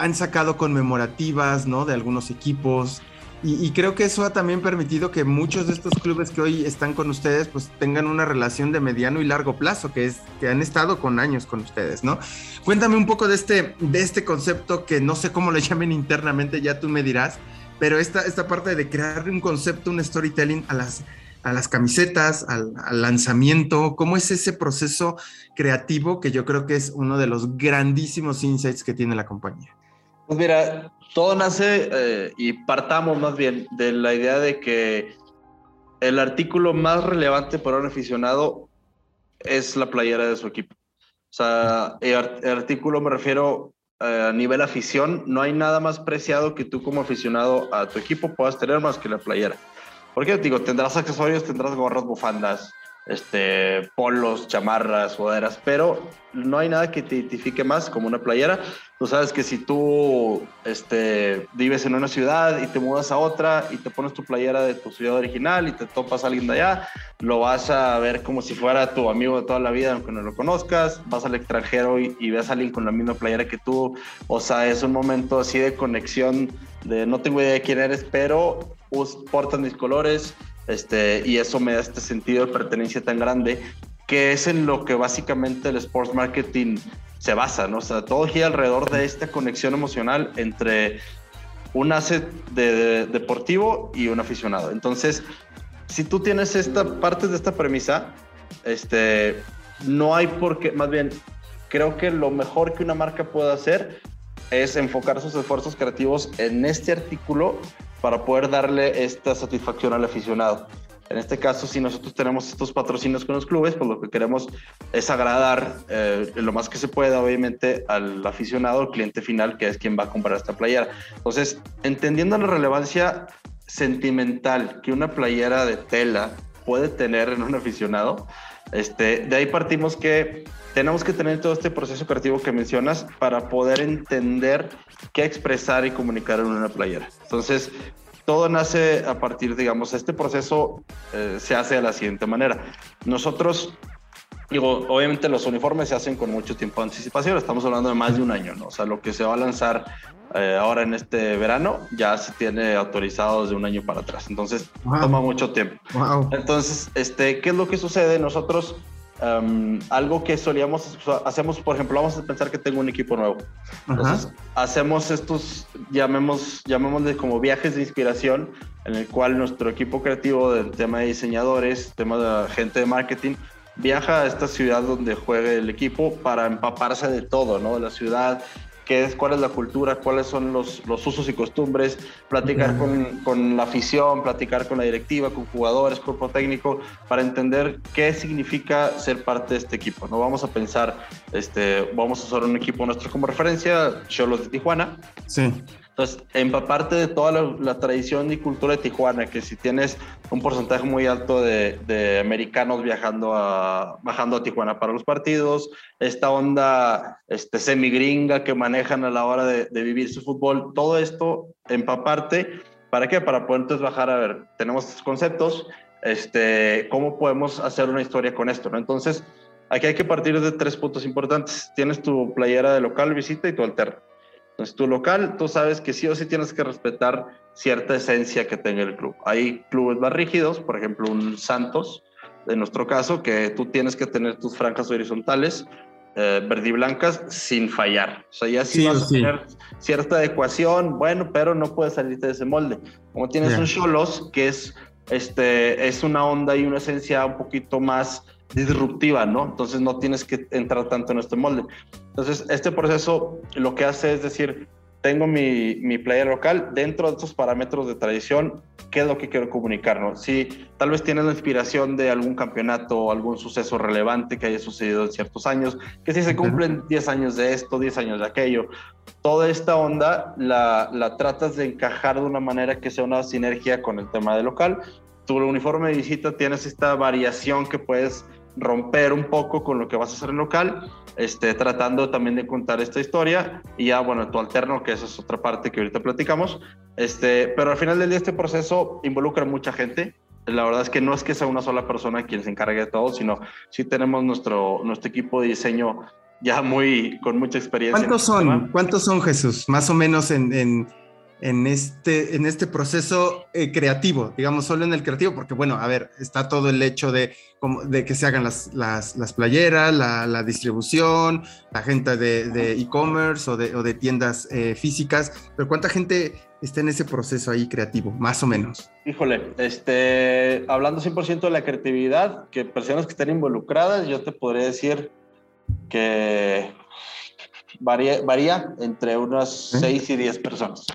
han sacado conmemorativas, ¿no? De algunos equipos. Y, creo que eso ha también permitido que muchos de estos clubes que hoy están con ustedes, pues tengan una relación de mediano y largo plazo, que es que han estado con años con ustedes, ¿no? Cuéntame un poco de este, de este concepto que no sé cómo le llamen internamente, ya tú me dirás, pero esta, esta parte de crear un concepto, un storytelling a las, a las camisetas, al, al, lanzamiento, cómo es ese proceso creativo que yo creo que es uno de los grandísimos insights que tiene la compañía. Pues mira, todo nace eh, y partamos más bien de la idea de que el artículo más relevante para un aficionado es la playera de su equipo. O sea, el, artículo me refiero eh, a nivel afición, no hay nada más preciado que tú como aficionado a tu equipo puedas tener más que la playera. Porque digo, tendrás accesorios, tendrás gorras, bufandas, este, polos, chamarras, sudaderas, pero no hay nada que te identifique más como una playera. Tú sabes que si tú este, vives en una ciudad y te mudas a otra y te pones tu playera de tu ciudad original y te topas a alguien de allá, lo vas a ver como si fuera tu amigo de toda la vida, aunque no lo conozcas. Vas al extranjero y, y ves a alguien con la misma playera que tú. O sea, es un momento así de conexión, de no tengo idea de quién eres, pero portas mis colores este, y eso me da este sentido de pertenencia tan grande, que es en lo que básicamente el sports marketing se basa, ¿no? O sea, todo gira alrededor de esta conexión emocional entre un asset de, deportivo y un aficionado. Entonces, si tú tienes esta parte de esta premisa, este, no hay por qué, más bien, creo que lo mejor que una marca puede hacer es enfocar sus esfuerzos creativos en este artículo para poder darle esta satisfacción al aficionado. En este caso, si nosotros tenemos estos patrocinios con los clubes, pues lo que queremos es agradar eh, lo más que se pueda, obviamente, al aficionado, al cliente final, que es quien va a comprar esta playera. Entonces, entendiendo la relevancia sentimental que una playera de tela puede tener en un aficionado, este, de ahí partimos que tenemos que tener todo este proceso creativo que mencionas para poder entender qué expresar y comunicar en una playera. Entonces, todo nace a partir, digamos, este proceso eh, se hace de la siguiente manera. Nosotros, digo, obviamente los uniformes se hacen con mucho tiempo de anticipación, estamos hablando de más de un año, ¿no? O sea, lo que se va a lanzar eh, ahora en este verano ya se tiene autorizado desde un año para atrás, entonces toma mucho tiempo. Entonces, este, ¿qué es lo que sucede? Nosotros algo que solíamos, hacemos, por ejemplo, vamos a pensar que tengo un equipo nuevo. Entonces, hacemos estos, llamemos, llamémosle como viajes de inspiración, en el cual nuestro equipo creativo del tema de diseñadores, tema de gente de marketing, viaja a esta ciudad donde juegue el equipo para empaparse de todo, ¿no? De la ciudad, qué es, cuál es la cultura, cuáles son los, los usos y costumbres, platicar con, con, la afición, platicar con la directiva, con jugadores, cuerpo técnico, para entender qué significa ser parte de este equipo. No vamos a pensar, este, vamos a usar un equipo nuestro como referencia, Cholos de Tijuana. Sí. Entonces, empaparte de toda la, tradición y cultura de Tijuana, que si tienes un porcentaje muy alto de, americanos viajando a, bajando a Tijuana para los partidos, esta onda este, semi-gringa que manejan a la hora de, vivir su fútbol, todo esto empaparte, ¿para qué? Para poder entonces bajar a ver, tenemos estos conceptos, este, ¿cómo podemos hacer una historia con esto? Entonces, aquí hay que partir de tres puntos importantes. Tienes tu playera de local, visita y tu alterno. Entonces, tu local, tú sabes que sí o sí tienes que respetar cierta esencia que tenga el club. Hay clubes más rígidos, por ejemplo, un Santos, en nuestro caso, que tú tienes que tener tus franjas horizontales, eh, verde y blancas, sin fallar. O sea, ya sí, vas a tener cierta adecuación, bueno, pero no puedes salirte de ese molde. Como tienes un Cholos, que es, este, es una onda y una esencia un poquito más disruptiva, ¿no? Entonces no tienes que entrar tanto en este molde. Entonces, este proceso lo que hace es decir, tengo mi, mi player local dentro de estos parámetros de tradición, ¿qué es lo que quiero comunicar? ¿no? Si tal vez tienes la inspiración de algún campeonato o algún suceso relevante que haya sucedido en ciertos años, que si se cumplen 10 años de esto, 10 años de aquello, toda esta onda la, la tratas de encajar de una manera que sea una sinergia con el tema de local. Tu uniforme de visita tienes esta variación que puedes romper un poco con lo que vas a hacer en local, este, tratando también de contar esta historia y ya, bueno, tu alterno, que esa es otra parte que ahorita platicamos, este, pero al final del día este proceso involucra a mucha gente. La verdad es que no es que sea una sola persona quien se encargue de todo, sino sí tenemos nuestro, nuestro equipo de diseño ya muy, con mucha experiencia. ¿Cuántos este son? ¿Cuántos son, Jesús? Más o menos en, en en este, en este proceso eh, creativo, digamos, solo en el creativo, porque bueno, a ver, está todo el hecho de, de que se hagan las, las, playeras, la, distribución, la gente de e-commerce o, de, o de, tiendas eh, físicas, pero ¿cuánta gente está en ese proceso ahí creativo, más o menos? Híjole, este, hablando 100% de la creatividad, que personas que estén involucradas, yo te podría decir que varía, varía entre unas 6 y 10 personas.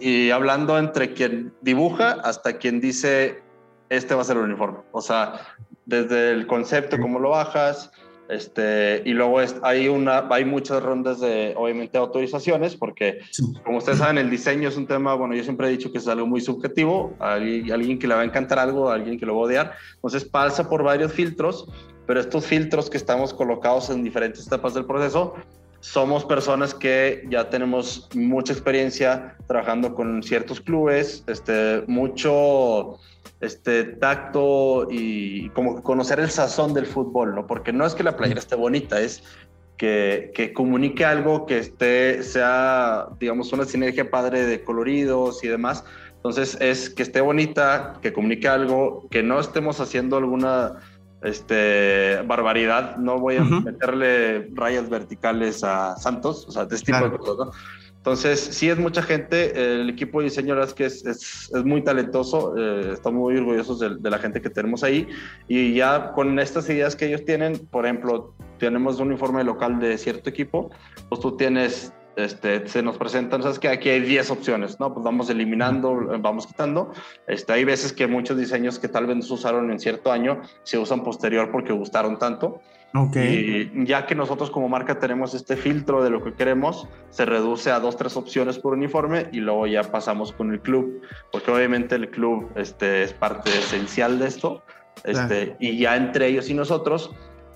Y hablando entre quien dibuja hasta quien dice, este va a ser el uniforme. O sea, desde el concepto, cómo lo bajas, Este, y luego hay, una, hay muchas rondas de, obviamente, autorizaciones, porque, como ustedes saben, el diseño es un tema, bueno, yo siempre he dicho que es algo muy subjetivo, alguien, alguien que le va a encantar algo, alguien que lo va a odiar, entonces pasa por varios filtros, pero estos filtros que estamos colocados en diferentes etapas del proceso, somos personas que ya tenemos mucha experiencia trabajando con ciertos clubes, este, mucho este tacto y como conocer el sazón del fútbol, ¿no? Porque no es que la playera esté bonita, es que, que, comunique algo que esté, sea, digamos, una sinergia padre de coloridos y demás. Entonces es que esté bonita, que comunique algo, que no estemos haciendo alguna este, barbaridad. No voy a meterle rayas verticales a Santos, o sea, de este tipo de cosas, ¿no? Entonces, sí es mucha gente, el equipo de diseño es que es, es, muy talentoso, eh, estamos muy orgullosos de, la gente que tenemos ahí y ya con estas ideas que ellos tienen, por ejemplo, tenemos un uniforme local de cierto equipo, pues tú tienes, este, se nos presentan, sabes que aquí hay 10 opciones, ¿no? Pues vamos eliminando, vamos quitando. Este, hay veces que muchos diseños que tal vez no se usaron en cierto año se usan posterior porque gustaron tanto. Okay. Y ya que nosotros como marca tenemos este filtro de lo que queremos, se reduce a dos, tres opciones por uniforme y luego ya pasamos con el club, porque obviamente el club este, es parte esencial de esto. Este, Y ya entre ellos y nosotros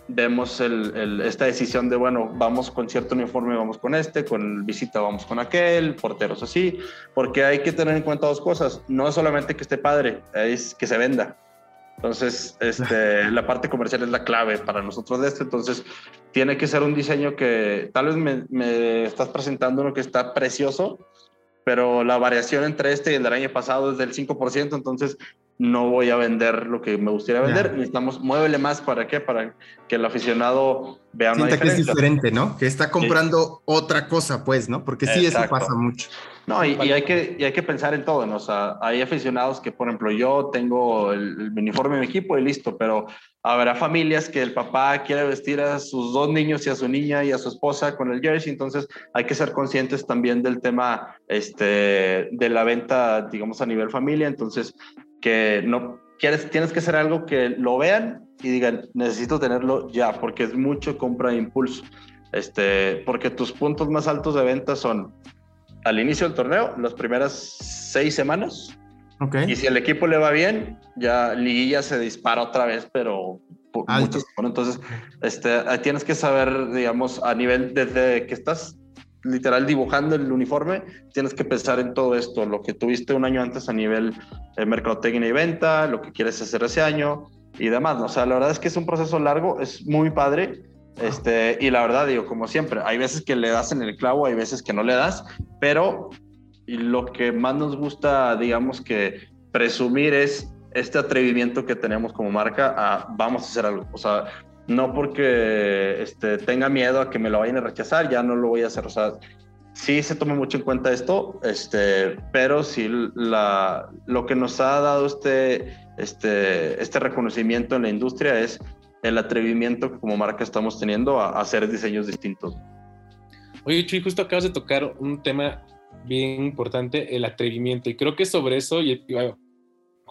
vemos el, esta decisión de, bueno, vamos con cierto uniforme, vamos con este, con visita vamos con aquel, porteros así, porque hay que tener en cuenta dos cosas. No es solamente que esté padre, es que se venda. Entonces, este, la parte comercial es la clave para nosotros de esto. Entonces, tiene que ser un diseño que tal vez me, me, estás presentando uno que está precioso, pero la variación entre este y el del año pasado es del 5%. Entonces, no voy a vender lo que me gustaría vender. Necesitamos, muévele más para qué? Para que el aficionado vea Sienta que es diferente, ¿no? Que está comprando otra cosa, pues, ¿no? Porque sí, eso pasa mucho. No, y, hay que, y hay que pensar en todo, ¿no? O sea, hay aficionados que, por ejemplo, yo tengo el, uniforme de mi equipo y listo, pero habrá familias que el papá quiere vestir a sus dos niños y a su niña y a su esposa con el jersey, entonces hay que ser conscientes también del tema este, de la venta, digamos, a nivel familia, entonces que no quieres, tienes que hacer algo que lo vean y digan, necesito tenerlo ya, porque es mucho compra de impulso. Este, porque tus puntos más altos de venta son al inicio del torneo, las primeras seis semanas. Okay. Y si el equipo le va bien, ya Liguilla se dispara otra vez, pero mucho. Entonces, este, tienes que saber, digamos, a nivel desde que estás literal dibujando el uniforme, tienes que pensar en todo esto, lo que tuviste un año antes a nivel de mercadotecnia y venta, lo que quieres hacer ese año y demás. O sea, la verdad es que es un proceso largo, es muy padre. Este, y la verdad, digo, como siempre, hay veces que le das en el clavo, hay veces que no le das, pero lo que más nos gusta, digamos que presumir es este atrevimiento que tenemos como marca a vamos a hacer algo. O sea, no porque este, tenga miedo a que me lo vayan a rechazar, ya no lo voy a hacer. O sea, sí se toma mucho en cuenta esto, este, pero sí lo que nos ha dado este, este, este reconocimiento en la industria es el atrevimiento que como marca estamos teniendo a, hacer diseños distintos. Oye, Chuy, justo acabas de tocar un tema bien importante, el atrevimiento, y creo que sobre eso, y,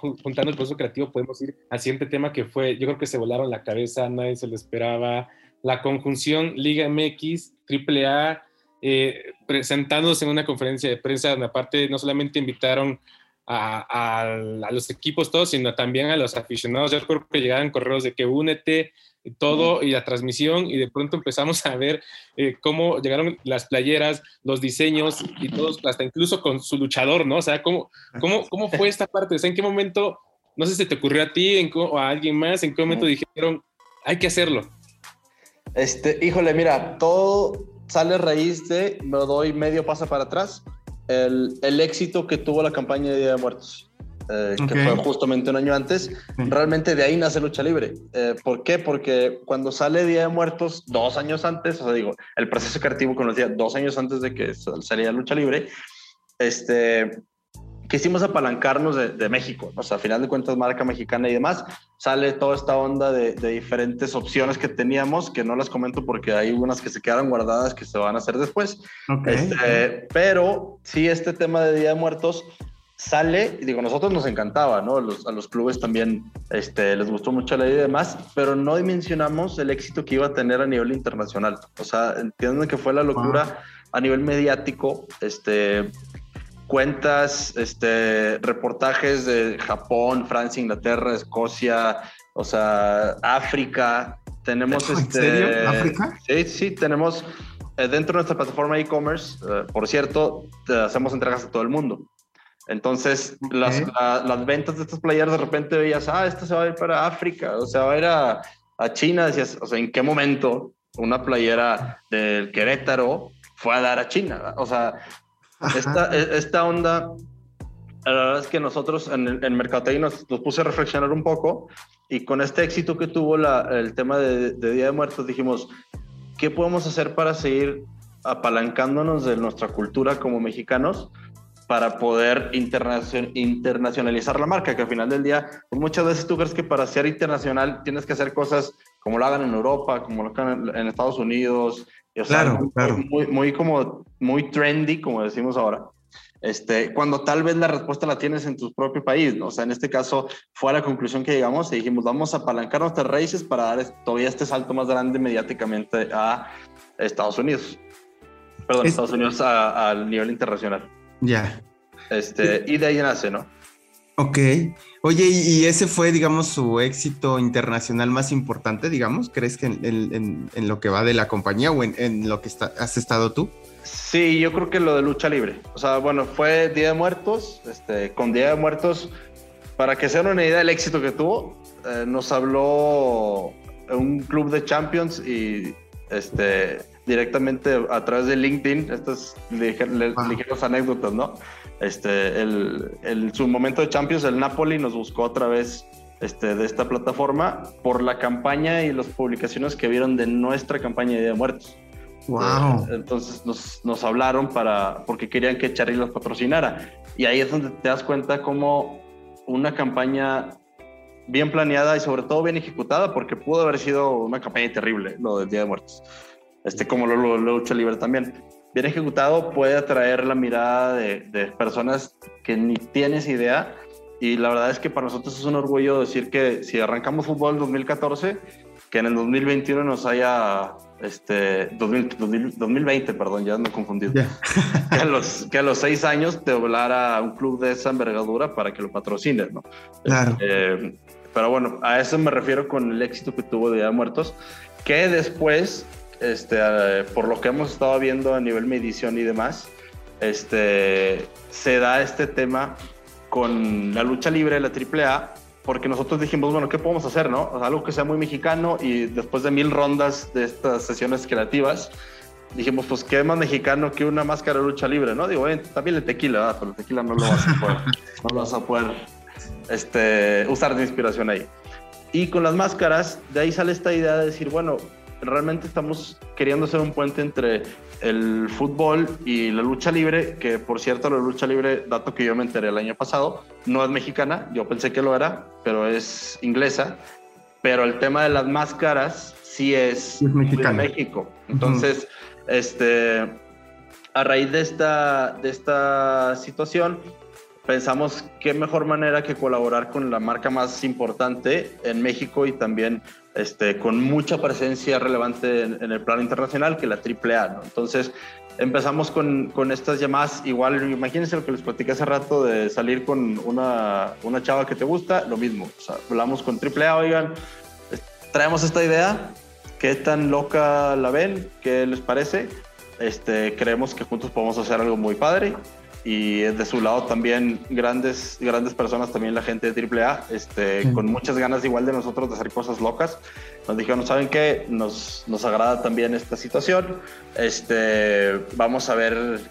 juntando el proceso creativo, podemos ir al siguiente tema que fue, yo creo que se volaron la cabeza, nadie se lo esperaba, la conjunción Liga MX, AAA, eh, presentándose en una conferencia de prensa, aparte no solamente invitaron a, a, los equipos todos, sino también a los aficionados. Yo creo que llegaban correos de que únete, todo y la transmisión y de pronto empezamos a ver eh, cómo llegaron las playeras, los diseños y todos, hasta incluso con su luchador, ¿no? O sea, ¿cómo, cómo, cómo fue esta parte? O sea, ¿en qué momento, no sé si te ocurrió a ti en, o a alguien más, en qué momento dijeron, hay que hacerlo? Este, híjole, mira, todo sale raíz de, me doy medio paso para atrás, el, el éxito que tuvo la campaña de Día de Muertos. Eh, que fue justamente un año antes, realmente de ahí nace lucha libre. Eh, ¿Por qué? Porque cuando sale Día de Muertos, dos años antes, o sea, digo, el proceso creativo conocía dos años antes de que saliera lucha libre, este, quisimos apalancarnos de, México, o sea, a final de cuentas marca mexicana y demás, sale toda esta onda de, diferentes opciones que teníamos, que no las comento porque hay unas que se quedaron guardadas que se van a hacer después, este, pero sí este tema de Día de Muertos sale, y digo, nosotros nos encantaba, ¿no? a los clubes también este, les gustó mucho la idea y demás, pero no dimensionamos el éxito que iba a tener a nivel internacional. O sea, entienden que fue la locura a nivel mediático, este, cuentas, este, reportajes de Japón, Francia, Inglaterra, Escocia, o sea, África. Tenemos ¿En este, serio? ¿África? Sí, sí, tenemos eh, dentro de nuestra plataforma e-commerce, eh, por cierto, hacemos entregas a todo el mundo. Entonces, las, las, ventas de estas playeras de repente veías, ah, esto se va a ir para África, o sea, va a ir a, a China. Decías, o sea, ¿en qué momento una playera del Querétaro fue a dar a China? O sea, esta, e, esta, onda, la verdad es que nosotros en, el nos, puse a reflexionar un poco y con este éxito que tuvo la, el tema de, de Día de Muertos dijimos, ¿qué podemos hacer para seguir apalancándonos de nuestra cultura como mexicanos? para poder internacionalizar la marca, que al final del día, pues muchas veces tú crees que para ser internacional tienes que hacer cosas como lo hagan en Europa, como lo hagan en Estados Unidos, o sea, claro, claro. Muy, muy, como, muy trendy, como decimos ahora. Este, cuando tal vez la respuesta la tienes en tu propio país, ¿no? O sea, en este caso fue la conclusión que llegamos y dijimos, vamos a apalancar nuestras raíces para dar todavía este salto más grande mediáticamente a Estados Unidos. Perdón, es... Estados Unidos al nivel internacional. Ya. Este, y de ahí nace, ¿no? Ok. Oye, ¿y ese fue, digamos, su éxito internacional más importante, digamos? ¿Crees que en, en, lo que va de la compañía o en, lo que está, has estado tú? Sí, yo creo que lo de lucha libre. O sea, bueno, fue Día de Muertos. Este, con Día de Muertos, para que se den una idea del éxito que tuvo, eh, nos habló un club de Champions y este, directamente a través de LinkedIn, estas ligeras anécdotas, ¿no? Este, el, el, su momento de Champions, el Napoli nos buscó otra vez este, de esta plataforma por la campaña y las publicaciones que vieron de nuestra campaña de Día de Muertos. Wow. Eh, entonces nos, nos, hablaron para, porque querían que Charlie los patrocinara. Y ahí es donde te das cuenta cómo una campaña bien planeada y sobre todo bien ejecutada, porque pudo haber sido una campaña terrible, lo del Día de Muertos este, como lo, lo, lucha libre también. Bien ejecutado puede atraer la mirada de, de, personas que ni tienes idea y la verdad es que para nosotros es un orgullo decir que si arrancamos fútbol en 2014, que en el 2021 nos haya, este, 2000, 2020, perdón, ya me confundí, yeah. que, a los, que a los seis años te hablara un club de esa envergadura para que lo patrocines, ¿no? Claro. Eh, pero bueno, a eso me refiero con el éxito que tuvo de Día de Muertos, que después este, eh, por lo que hemos estado viendo a nivel medición y demás, este, se da este tema con la lucha libre de la AAA, porque nosotros dijimos, bueno, ¿qué podemos hacer, no? algo que sea muy mexicano y después de mil rondas de estas sesiones creativas, dijimos, pues, ¿qué más mexicano que una máscara de lucha libre, no? Digo, también el tequila, pero el tequila no lo vas a poder, no lo vas a poder este, usar de inspiración ahí. Y con las máscaras, de ahí sale esta idea de decir, bueno, realmente estamos queriendo hacer un puente entre el fútbol y la lucha libre, que por cierto la lucha libre, dato que yo me enteré el año pasado, no es mexicana, yo pensé que lo era, pero es inglesa, pero el tema de las máscaras sí es, es de México. Entonces, uh -huh. este, a raíz de esta, de esta situación, pensamos qué mejor manera que colaborar con la marca más importante en México y también este, con mucha presencia relevante en, en el plano internacional que la AAA. ¿no? Entonces empezamos con, con, estas llamadas, igual imagínense lo que les platicé hace rato de salir con una, una chava que te gusta, lo mismo, o sea, hablamos con AAA, oigan, traemos esta idea, qué tan loca la ven, qué les parece, este, creemos que juntos podemos hacer algo muy padre y de su lado también grandes, grandes personas, también la gente de AAA, este, sí. con muchas ganas igual de nosotros de hacer cosas locas. Nos dijeron, ¿saben qué? Nos, nos agrada también esta situación, este, vamos a ver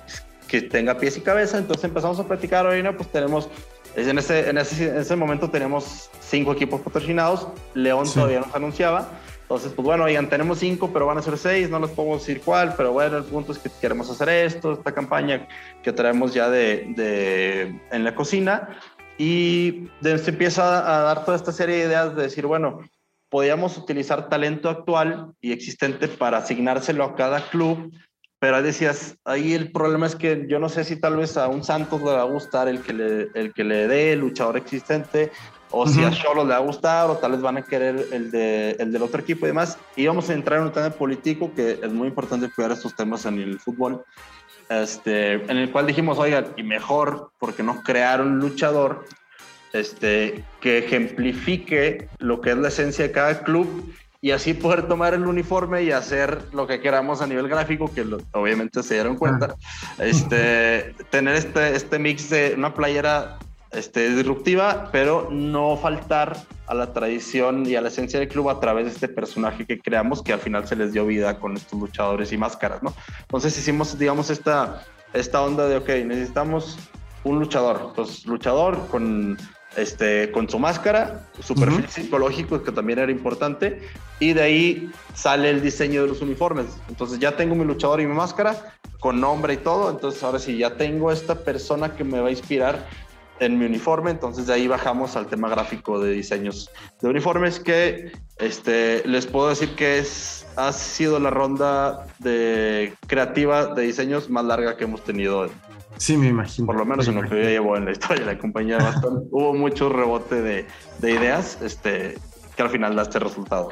que tenga pies y cabeza, entonces empezamos a platicar, hoy no, pues tenemos, en ese, en ese, en ese momento tenemos cinco equipos patrocinados, León sí. todavía nos anunciaba, entonces, pues bueno, oigan, tenemos cinco, pero van a ser seis, no les podemos decir cuál, pero bueno, el punto es que queremos hacer esto, esta campaña que traemos ya de, de en la cocina. Y se empieza a dar toda esta serie de ideas de decir, bueno, podíamos utilizar talento actual y existente para asignárselo a cada club pero ahí decías, ahí el problema es que yo no sé si tal vez a un Santos le va a gustar el que le, el que le dé el luchador existente, o si a Cholos le va a gustar, o tal vez van a querer el, de, el del otro equipo y demás. Y vamos a entrar en un tema político que es muy importante cuidar estos temas en el fútbol, este, en el cual dijimos, oigan, y mejor, porque no crear un luchador este, que ejemplifique lo que es la esencia de cada club y así poder tomar el uniforme y hacer lo que queramos a nivel gráfico, que obviamente se dieron cuenta, este, tener este, este mix de una playera este, disruptiva, pero no faltar a la tradición y a la esencia del club a través de este personaje que creamos, que al final se les dio vida con estos luchadores y máscaras, ¿no? Entonces hicimos, digamos, esta, esta onda de, ok, necesitamos un luchador, entonces luchador con este, con su máscara, su perfil psicológico, que también era importante, y de ahí sale el diseño de los uniformes. Entonces ya tengo mi luchador y mi máscara, con nombre y todo, entonces ahora sí, ya tengo esta persona que me va a inspirar en mi uniforme, entonces de ahí bajamos al tema gráfico de diseños de uniformes, que este, les puedo decir que es, ha sido la ronda de creativa de diseños más larga que hemos tenido Sí, me imagino. Por lo menos en lo que yo llevo en la historia de la compañía, bastante, hubo mucho rebote de, de, ideas este, que al final da este resultado.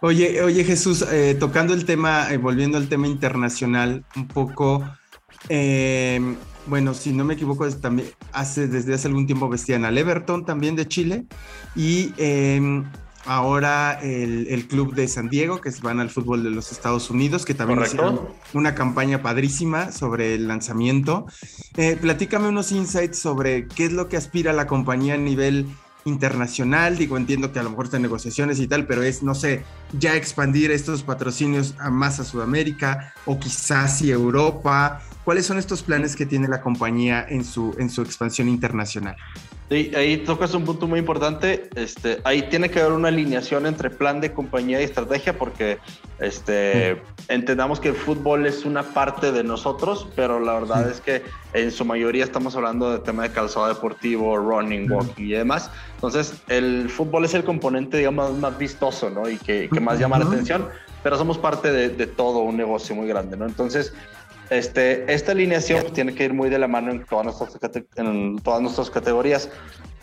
Oye, oye Jesús, eh, tocando el tema, eh, volviendo al tema internacional, un poco, eh, bueno, si no me equivoco, también hace, desde hace algún tiempo vestían al Everton también de Chile y em, ahora el, club de San Diego, que van al fútbol de los Estados Unidos, que también hicieron una campaña padrísima sobre el lanzamiento. Eh, platícame unos insights sobre qué es lo que aspira la compañía a nivel internacional. Digo, entiendo que a lo mejor están negociaciones y tal, pero es, no sé, ya expandir estos patrocinios a más a Sudamérica o quizás y Europa. ¿Cuáles son estos planes que tiene la compañía en su, en su expansión internacional? Sí, ahí tocas un punto muy importante. Este, ahí tiene que haber una alineación entre plan de compañía y estrategia, porque este, entendamos que el fútbol es una parte de nosotros, pero la verdad es que en su mayoría estamos hablando de tema de calzado deportivo, running, walking y demás. Entonces, el fútbol es el componente, digamos, más vistoso, ¿no? Y que, que más llama la atención, pero somos parte de, de todo un negocio muy grande, ¿no? Entonces, este, esta alineación tiene que ir muy de la mano en todas, nuestras, en todas nuestras categorías.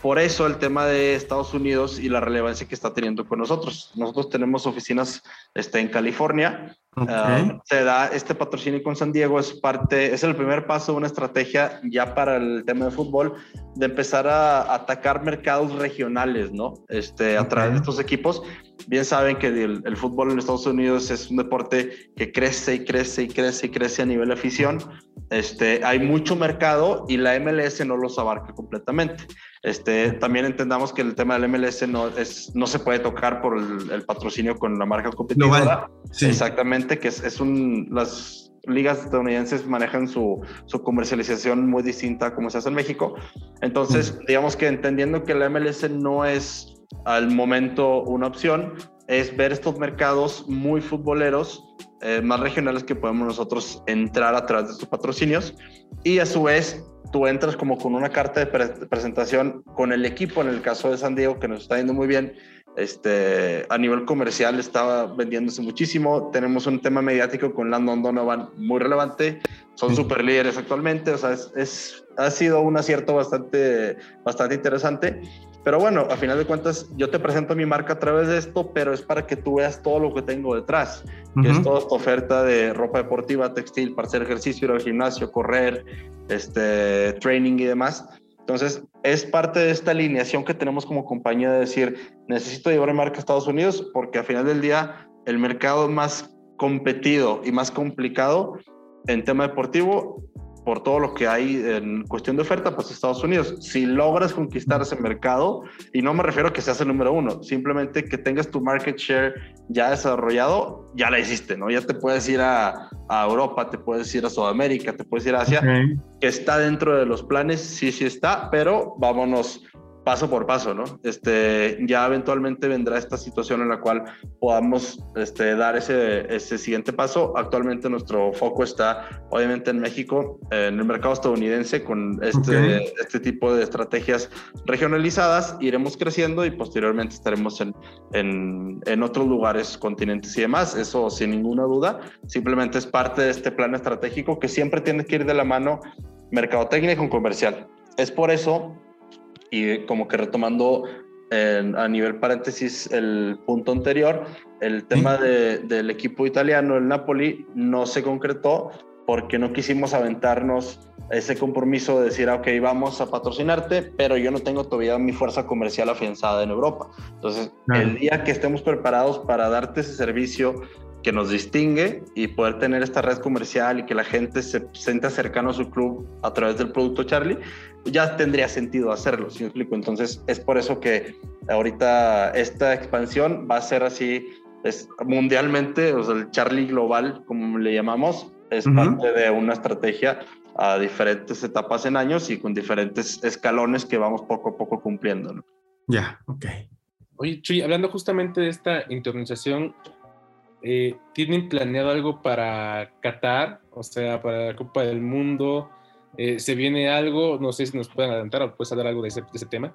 Por eso el tema de Estados Unidos y la relevancia que está teniendo con nosotros. Nosotros tenemos oficinas este, en California. Ah, se da este patrocinio con San Diego, es parte, es el primer paso de una estrategia ya para el tema de fútbol, de empezar a atacar mercados regionales, ¿no? Este, a través de estos equipos bien saben que el, fútbol en Estados Unidos es un deporte que crece y crece y crece y crece a nivel de afición. Este, hay mucho mercado y la MLS no los abarca completamente. Este, también entendamos que el tema del MLS no, es, no se puede tocar por el, patrocinio con la marca competidora. Exactamente, que es, es un, las ligas estadounidenses manejan su, su, comercialización muy distinta a como se hace en México. Entonces, digamos que entendiendo que la MLS no es al momento una opción es ver estos mercados muy futboleros, eh, más regionales que podemos nosotros entrar a través de sus patrocinios y a su vez tú entras como con una carta de presentación con el equipo, en el caso de San Diego, que nos está yendo muy bien. Este, a nivel comercial estaba vendiéndose muchísimo. Tenemos un tema mediático con Landon Donovan muy relevante. Son super líderes actualmente. O sea, es, ha sido un acierto bastante, bastante interesante. Pero bueno, a final de cuentas, yo te presento mi marca a través de esto, pero es para que tú veas todo lo que tengo detrás, que es toda esta oferta de ropa deportiva, textil, para hacer ejercicio, ir al gimnasio, correr, este, training y demás. Entonces, es parte de esta alineación que tenemos como compañía de decir, necesito llevar mi marca a Estados Unidos porque al final del día el mercado más competido y más complicado en tema deportivo por todo lo que hay en cuestión de oferta, pues Estados Unidos. Si logras conquistar ese mercado, y no me refiero a que seas el número uno, simplemente que tengas tu market share ya desarrollado, ya la hiciste, ¿no? Ya te puedes ir a, a Europa, te puedes ir a Sudamérica, te puedes ir a Asia, que está dentro de los planes, sí, sí está, pero vámonos paso por paso, ¿no? Este, ya eventualmente vendrá esta situación en la cual podamos este, dar ese, ese siguiente paso. Actualmente nuestro foco está obviamente en México, en el mercado estadounidense, con este, este tipo de estrategias regionalizadas. Iremos creciendo y posteriormente estaremos en, en, en otros lugares, continentes y demás. Eso sin ninguna duda. Simplemente es parte de este plan estratégico que siempre tiene que ir de la mano mercadotecnia con comercial. Es por eso y como que retomando a nivel paréntesis el punto anterior, el tema del equipo italiano, el Napoli, no se concretó porque no quisimos aventarnos ese compromiso de decir, ah, ok, vamos a patrocinarte, pero yo no tengo todavía mi fuerza comercial afianzada en Europa. Entonces, el día que estemos preparados para darte ese servicio que nos distingue y poder tener esta red comercial y que la gente se sienta cercano a su club a través del producto Charlie, ya tendría sentido hacerlo, si me explico. Entonces, es por eso que ahorita esta expansión va a ser así, es mundialmente, o sea, el Charlie global, como le llamamos, es parte de una estrategia a diferentes etapas en años y con diferentes escalones que vamos poco a poco cumpliendo. ¿no? Ya, ok. Oye, Chuy, hablando justamente de esta internacionalización, eh, ¿tienen planeado algo para Qatar? O sea, para la Copa del Mundo. Eh, ¿Se viene algo? No sé si nos pueden adelantar o puedes hablar algo de ese, tema.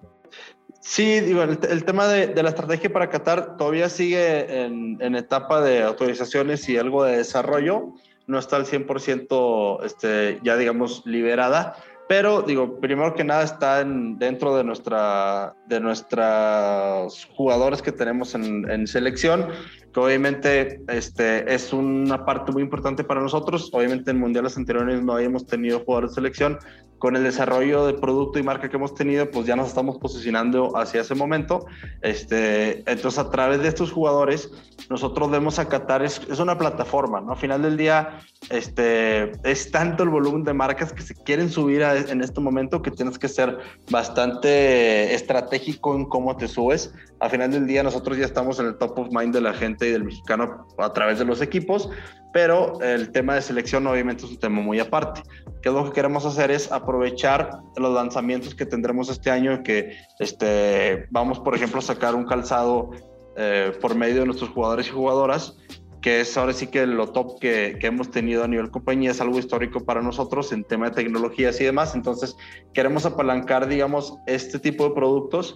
Sí, digo, el, tema de, la estrategia para Qatar todavía sigue en, en, etapa de autorizaciones y algo de desarrollo. No está al 100% este, ya, digamos, liberada. Pero digo, primero que nada está dentro de nuestra de nuestros jugadores que tenemos en, en, selección que obviamente este, es una parte muy importante para nosotros. Obviamente en mundiales anteriores no habíamos tenido jugadores de selección. Con el desarrollo de producto y marca que hemos tenido, pues ya nos estamos posicionando hacia ese momento. Este, entonces, a través de estos jugadores, nosotros vemos a Qatar, es, es una plataforma, ¿no? Al final del día, este, es tanto el volumen de marcas que se quieren subir en este momento que tienes que ser bastante estratégico en cómo te subes. Al final del día, nosotros ya estamos en el top of mind de la gente y del mexicano a través de los equipos, pero el tema de selección obviamente es un tema muy aparte. Que lo que queremos hacer es aprovechar los lanzamientos que tendremos este año, que este, vamos, por ejemplo, a sacar un calzado eh, por medio de nuestros jugadores y jugadoras, que es ahora sí que lo top que, que, hemos tenido a nivel compañía, es algo histórico para nosotros en tema de tecnologías y demás. Entonces, queremos apalancar, digamos, este tipo de productos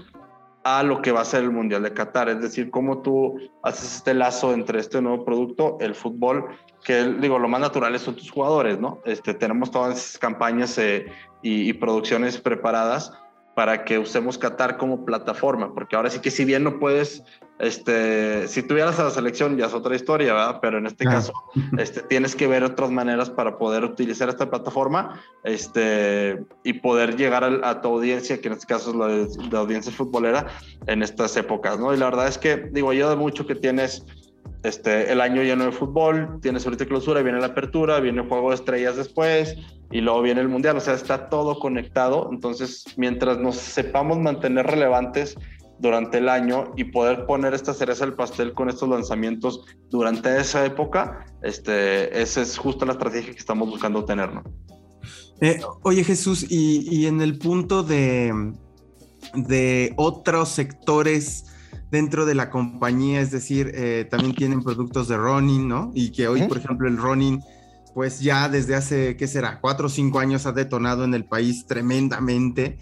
a lo que va a ser el Mundial de Qatar. Es decir, cómo tú haces este lazo entre este nuevo producto, el fútbol, que digo, lo más natural son tus jugadores, ¿no? Este, tenemos todas esas campañas eh, y, y, producciones preparadas para que usemos Qatar como plataforma, porque ahora sí que si bien no puedes, este, si tuvieras a la selección ya es otra historia, ¿verdad? Pero en este caso, este, tienes que ver otras maneras para poder utilizar esta plataforma este, y poder llegar a, tu audiencia, que en este caso es la, de, la audiencia futbolera, en estas épocas, ¿no? Y la verdad es que, digo, ayuda mucho que tienes este, el año lleno de fútbol, tienes ahorita clausura, viene la apertura, viene el juego de estrellas después y luego viene el mundial, o sea, está todo conectado, entonces mientras nos sepamos mantener relevantes durante el año y poder poner esta cereza del pastel con estos lanzamientos durante esa época, este, esa es justo la estrategia que estamos buscando tener, ¿no? Eh, oye Jesús, y, y, en el punto de, de otros sectores dentro de la compañía, es decir, eh, también tienen productos de running, ¿no? Y que hoy, por ejemplo, el running, pues ya desde hace, ¿qué será? Cuatro o cinco años ha detonado en el país tremendamente.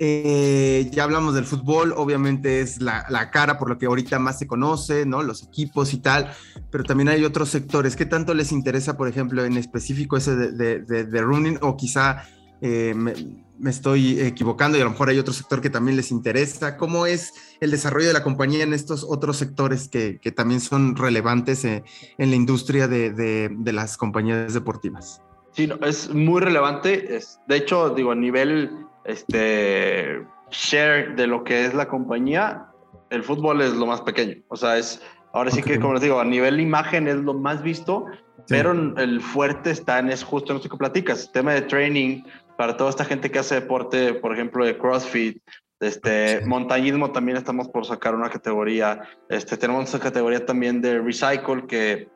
Eh, ya hablamos del fútbol, obviamente es la, la, cara por lo que ahorita más se conoce, ¿no? Los equipos y tal, pero también hay otros sectores. ¿Qué tanto les interesa, por ejemplo, en específico ese de, de, de running o quizá eh, me, me, estoy equivocando y a lo mejor hay otro sector que también les interesa. ¿Cómo es el desarrollo de la compañía en estos otros sectores que, que también son relevantes en, en la industria de, de, de, las compañías deportivas? Sí, no, es muy relevante. Es, de hecho, digo, a nivel este, share de lo que es la compañía, el fútbol es lo más pequeño. O sea, es, ahora sí okay. que, como les digo, a nivel imagen es lo más visto, sí. pero el fuerte está en es justo en esto que platicas, tema de training, para toda esta gente que hace deporte, por ejemplo, de CrossFit, este, sí. montañismo también estamos por sacar una categoría. Este, tenemos esa categoría también de Recycle que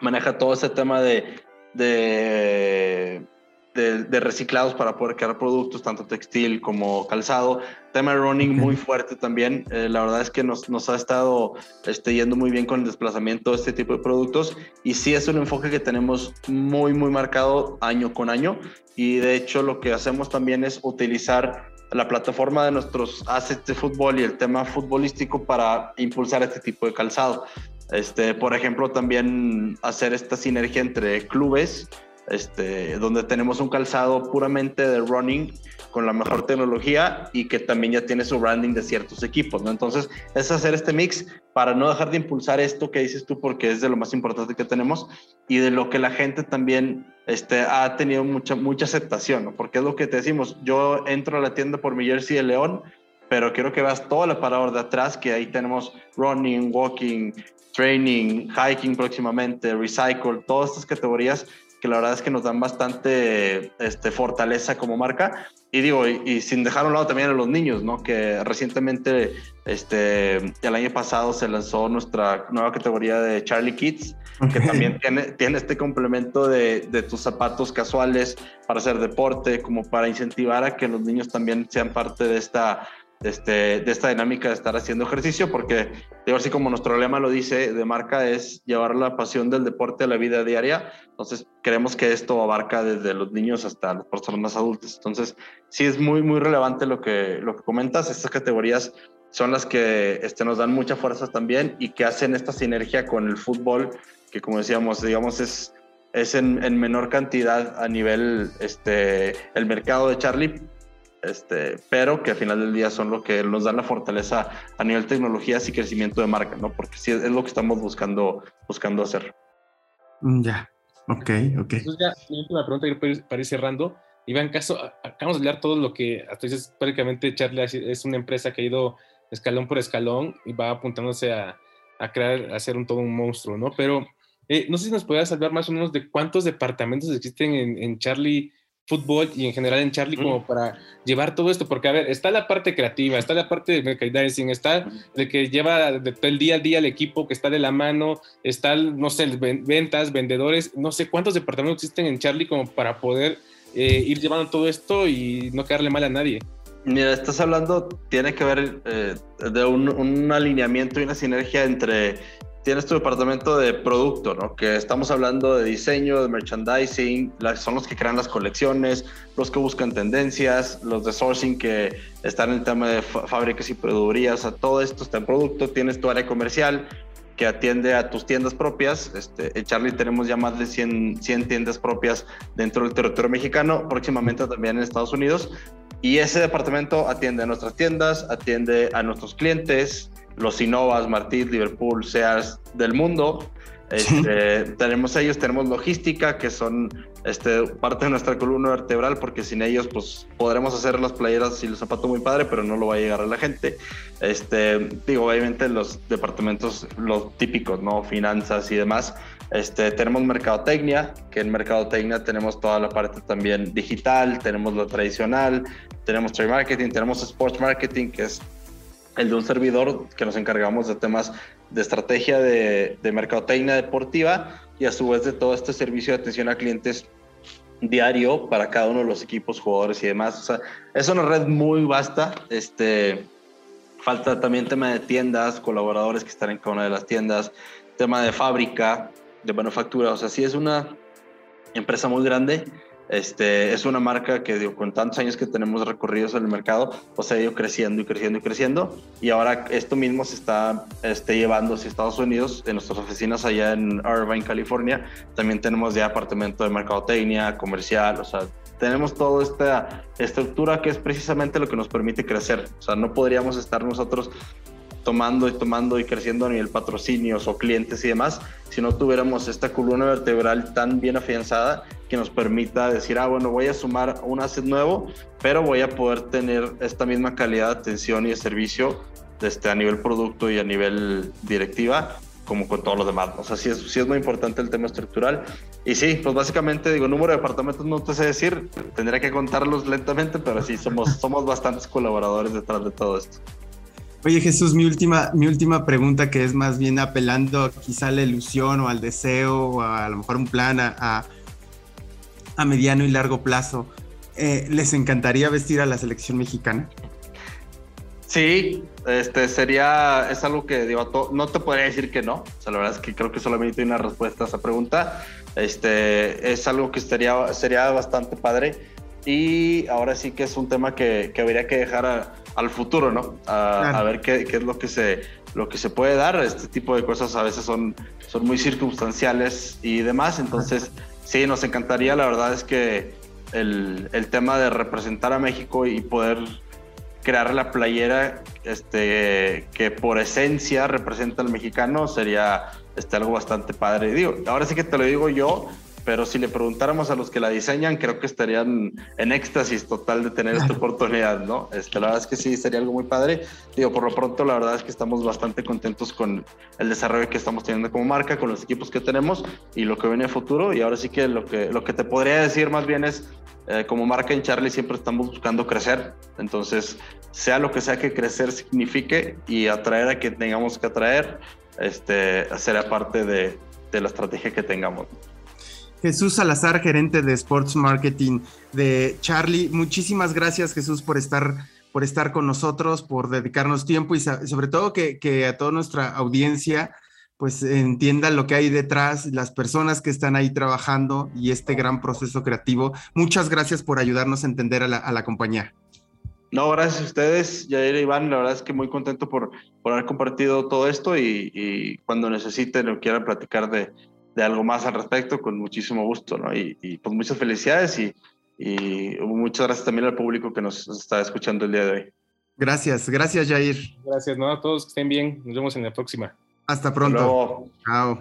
maneja todo ese tema de, de de, reciclados para poder crear productos, tanto textil como calzado. Tema de running muy fuerte también. Eh, la verdad es que nos, nos ha estado este, yendo muy bien con el desplazamiento de este tipo de productos y sí es un enfoque que tenemos muy, muy marcado año con año. Y de hecho lo que hacemos también es utilizar la plataforma de nuestros assets de fútbol y el tema futbolístico para impulsar este tipo de calzado. Este, por ejemplo, también hacer esta sinergia entre clubes este, donde tenemos un calzado puramente de running con la mejor tecnología y que también ya tiene su branding de ciertos equipos, ¿no? Entonces, es hacer este mix para no dejar de impulsar esto que dices tú, porque es de lo más importante que tenemos y de lo que la gente también este, ha tenido mucha, mucha aceptación, ¿no? Porque es lo que te decimos, yo entro a la tienda por mi jersey de León, pero quiero que veas todo el aparador de atrás, que ahí tenemos running, walking, training, hiking próximamente, recycle, todas estas categorías que la verdad es que nos dan bastante este, fortaleza como marca. Y digo, y, sin dejar a un lado también a los niños, ¿no? Que recientemente, este, el año pasado se lanzó nuestra nueva categoría de Charlie Kids, que también tiene, tiene este complemento de, de, tus zapatos casuales para hacer deporte, como para incentivar a que los niños también sean parte de esta este, de esta dinámica de estar haciendo ejercicio, porque digo así como nuestro lema lo dice de marca, es llevar la pasión del deporte a la vida diaria. Entonces, creemos que esto abarca desde los niños hasta las personas adultas. Entonces, sí es muy, muy relevante lo que, lo que comentas. Estas categorías son las que este, nos dan mucha fuerza también y que hacen esta sinergia con el fútbol, que como decíamos, digamos, es, es en, en menor cantidad a nivel, este, el mercado de Charlie, este, pero que al final del día son lo que nos dan la fortaleza a nivel tecnologías y crecimiento de marca, ¿no? Porque sí es lo que estamos buscando, buscando hacer. Mm, ya, ok, ok. Entonces ya, mi última pregunta para ir cerrando. Iván, caso, acabamos de leer todo lo que hasta dices prácticamente Charlie es una empresa que ha ido escalón por escalón y va apuntándose a, a crear, a hacer un todo un monstruo, ¿no? Pero eh, no sé si nos podrías hablar más o menos de cuántos departamentos existen en, en Charlie fútbol y en general en Charlie como para llevar todo esto, porque a ver, está la parte creativa, está la parte de merchandising, está el que lleva el día a día el equipo que está de la mano, está, no sé, ventas, vendedores, no sé cuántos departamentos existen en Charlie como para poder eh, ir llevando todo esto y no quedarle mal a nadie. Mira, estás hablando, tiene que ver eh, de un, un alineamiento y una sinergia entre tienes tu departamento de producto, ¿no? Que estamos hablando de diseño, de merchandising, son los que crean las colecciones, los que buscan tendencias, los de sourcing que están en el tema de fábricas y proveedurías, o todo esto está en producto, tienes tu área comercial que atiende a tus tiendas propias. Este, en Charlie tenemos ya más de 100, 100 tiendas propias dentro del territorio mexicano, próximamente también en Estados Unidos. Y ese departamento atiende a nuestras tiendas, atiende a nuestros clientes, los Innovas, Martí, Liverpool, Sears del mundo. Este, tenemos ellos, tenemos logística, que son este, parte de nuestra columna vertebral, porque sin ellos, pues podremos hacer las playeras y los zapatos muy padre, pero no lo va a llegar a la gente. Este, digo, obviamente los departamentos, los típicos, ¿no? Finanzas y demás. Este, tenemos mercadotecnia, que en mercadotecnia tenemos toda la parte también digital, tenemos lo tradicional, tenemos trade marketing, tenemos sports marketing, que es el de un servidor que nos encargamos de temas de estrategia de, de mercadotecnia deportiva y a su vez de todo este servicio de atención a clientes diario para cada uno de los equipos, jugadores y demás. O sea, es una red muy vasta. Este, falta también tema de tiendas, colaboradores que están en cada una de las tiendas, tema de fábrica, de manufactura. O sea, sí es una empresa muy grande este, es una marca que digo, con tantos años que tenemos recorridos en el mercado, pues ha ido creciendo y creciendo y creciendo. Y ahora esto mismo se está este, llevando hacia Estados Unidos, en nuestras oficinas allá en Irvine, California. También tenemos ya apartamento de mercadotecnia, comercial, o sea, tenemos toda esta estructura que es precisamente lo que nos permite crecer. O sea, no podríamos estar nosotros tomando y tomando y creciendo a nivel patrocinios o clientes y demás, si no tuviéramos esta columna vertebral tan bien afianzada que nos permita decir, ah, bueno, voy a sumar un asset nuevo, pero voy a poder tener esta misma calidad de atención y de servicio este, a nivel producto y a nivel directiva como con todos los demás. O sea, sí es, sí es muy importante el tema estructural. Y sí, pues básicamente, digo, número de departamentos no te sé decir, tendría que contarlos lentamente, pero sí, somos, somos bastantes colaboradores detrás de todo esto. Oye Jesús, mi última, mi última pregunta que es más bien apelando quizá a la ilusión o al deseo o a, lo mejor un plan a, a mediano y largo plazo, eh, ¿les encantaría vestir a la selección mexicana? Sí, este sería, es algo que digo, no te podría decir que no. O sea, la verdad es que creo que solamente hay una respuesta a esa pregunta. Este es algo que estaría, sería bastante padre. Y ahora sí que es un tema que, que habría que dejar al futuro, ¿no? A, ver qué, qué, es lo que, se, lo que se puede dar. Este tipo de cosas a veces son, son muy circunstanciales y demás. Entonces, sí, nos encantaría. La verdad es que el, el tema de representar a México y poder crear la playera este, que por esencia representa al mexicano sería este, algo bastante padre. Digo, ahora sí que te lo digo yo, pero si le preguntáramos a los que la diseñan, creo que estarían en éxtasis total de tener esta oportunidad, ¿no? Este, la verdad es que sí, sería algo muy padre. Digo, por lo pronto, la verdad es que estamos bastante contentos con el desarrollo que estamos teniendo como marca, con los equipos que tenemos y lo que viene a futuro. Y ahora sí que lo que, lo que te podría decir más bien es, eh, como marca en Charlie siempre estamos buscando crecer, entonces sea lo que sea que crecer signifique y atraer a quien tengamos que atraer, este, será parte de, de la estrategia que tengamos. Jesús Salazar, gerente de Sports Marketing de Charlie. Muchísimas gracias, Jesús, por estar, por estar con nosotros, por dedicarnos tiempo y sobre todo que, que a toda nuestra audiencia pues entienda lo que hay detrás, las personas que están ahí trabajando y este gran proceso creativo. Muchas gracias por ayudarnos a entender a la, compañía. No, gracias a ustedes, Yair y Iván. La verdad es que muy contento por, por haber compartido todo esto y, cuando necesiten o quieran platicar de, de, algo más al respecto, con muchísimo gusto, ¿no? Y, pues muchas felicidades y, y, muchas gracias también al público que nos está escuchando el día de hoy. Gracias, gracias Jair. Gracias, ¿no? A todos que estén bien. Nos vemos en la próxima. Hasta pronto. Chao.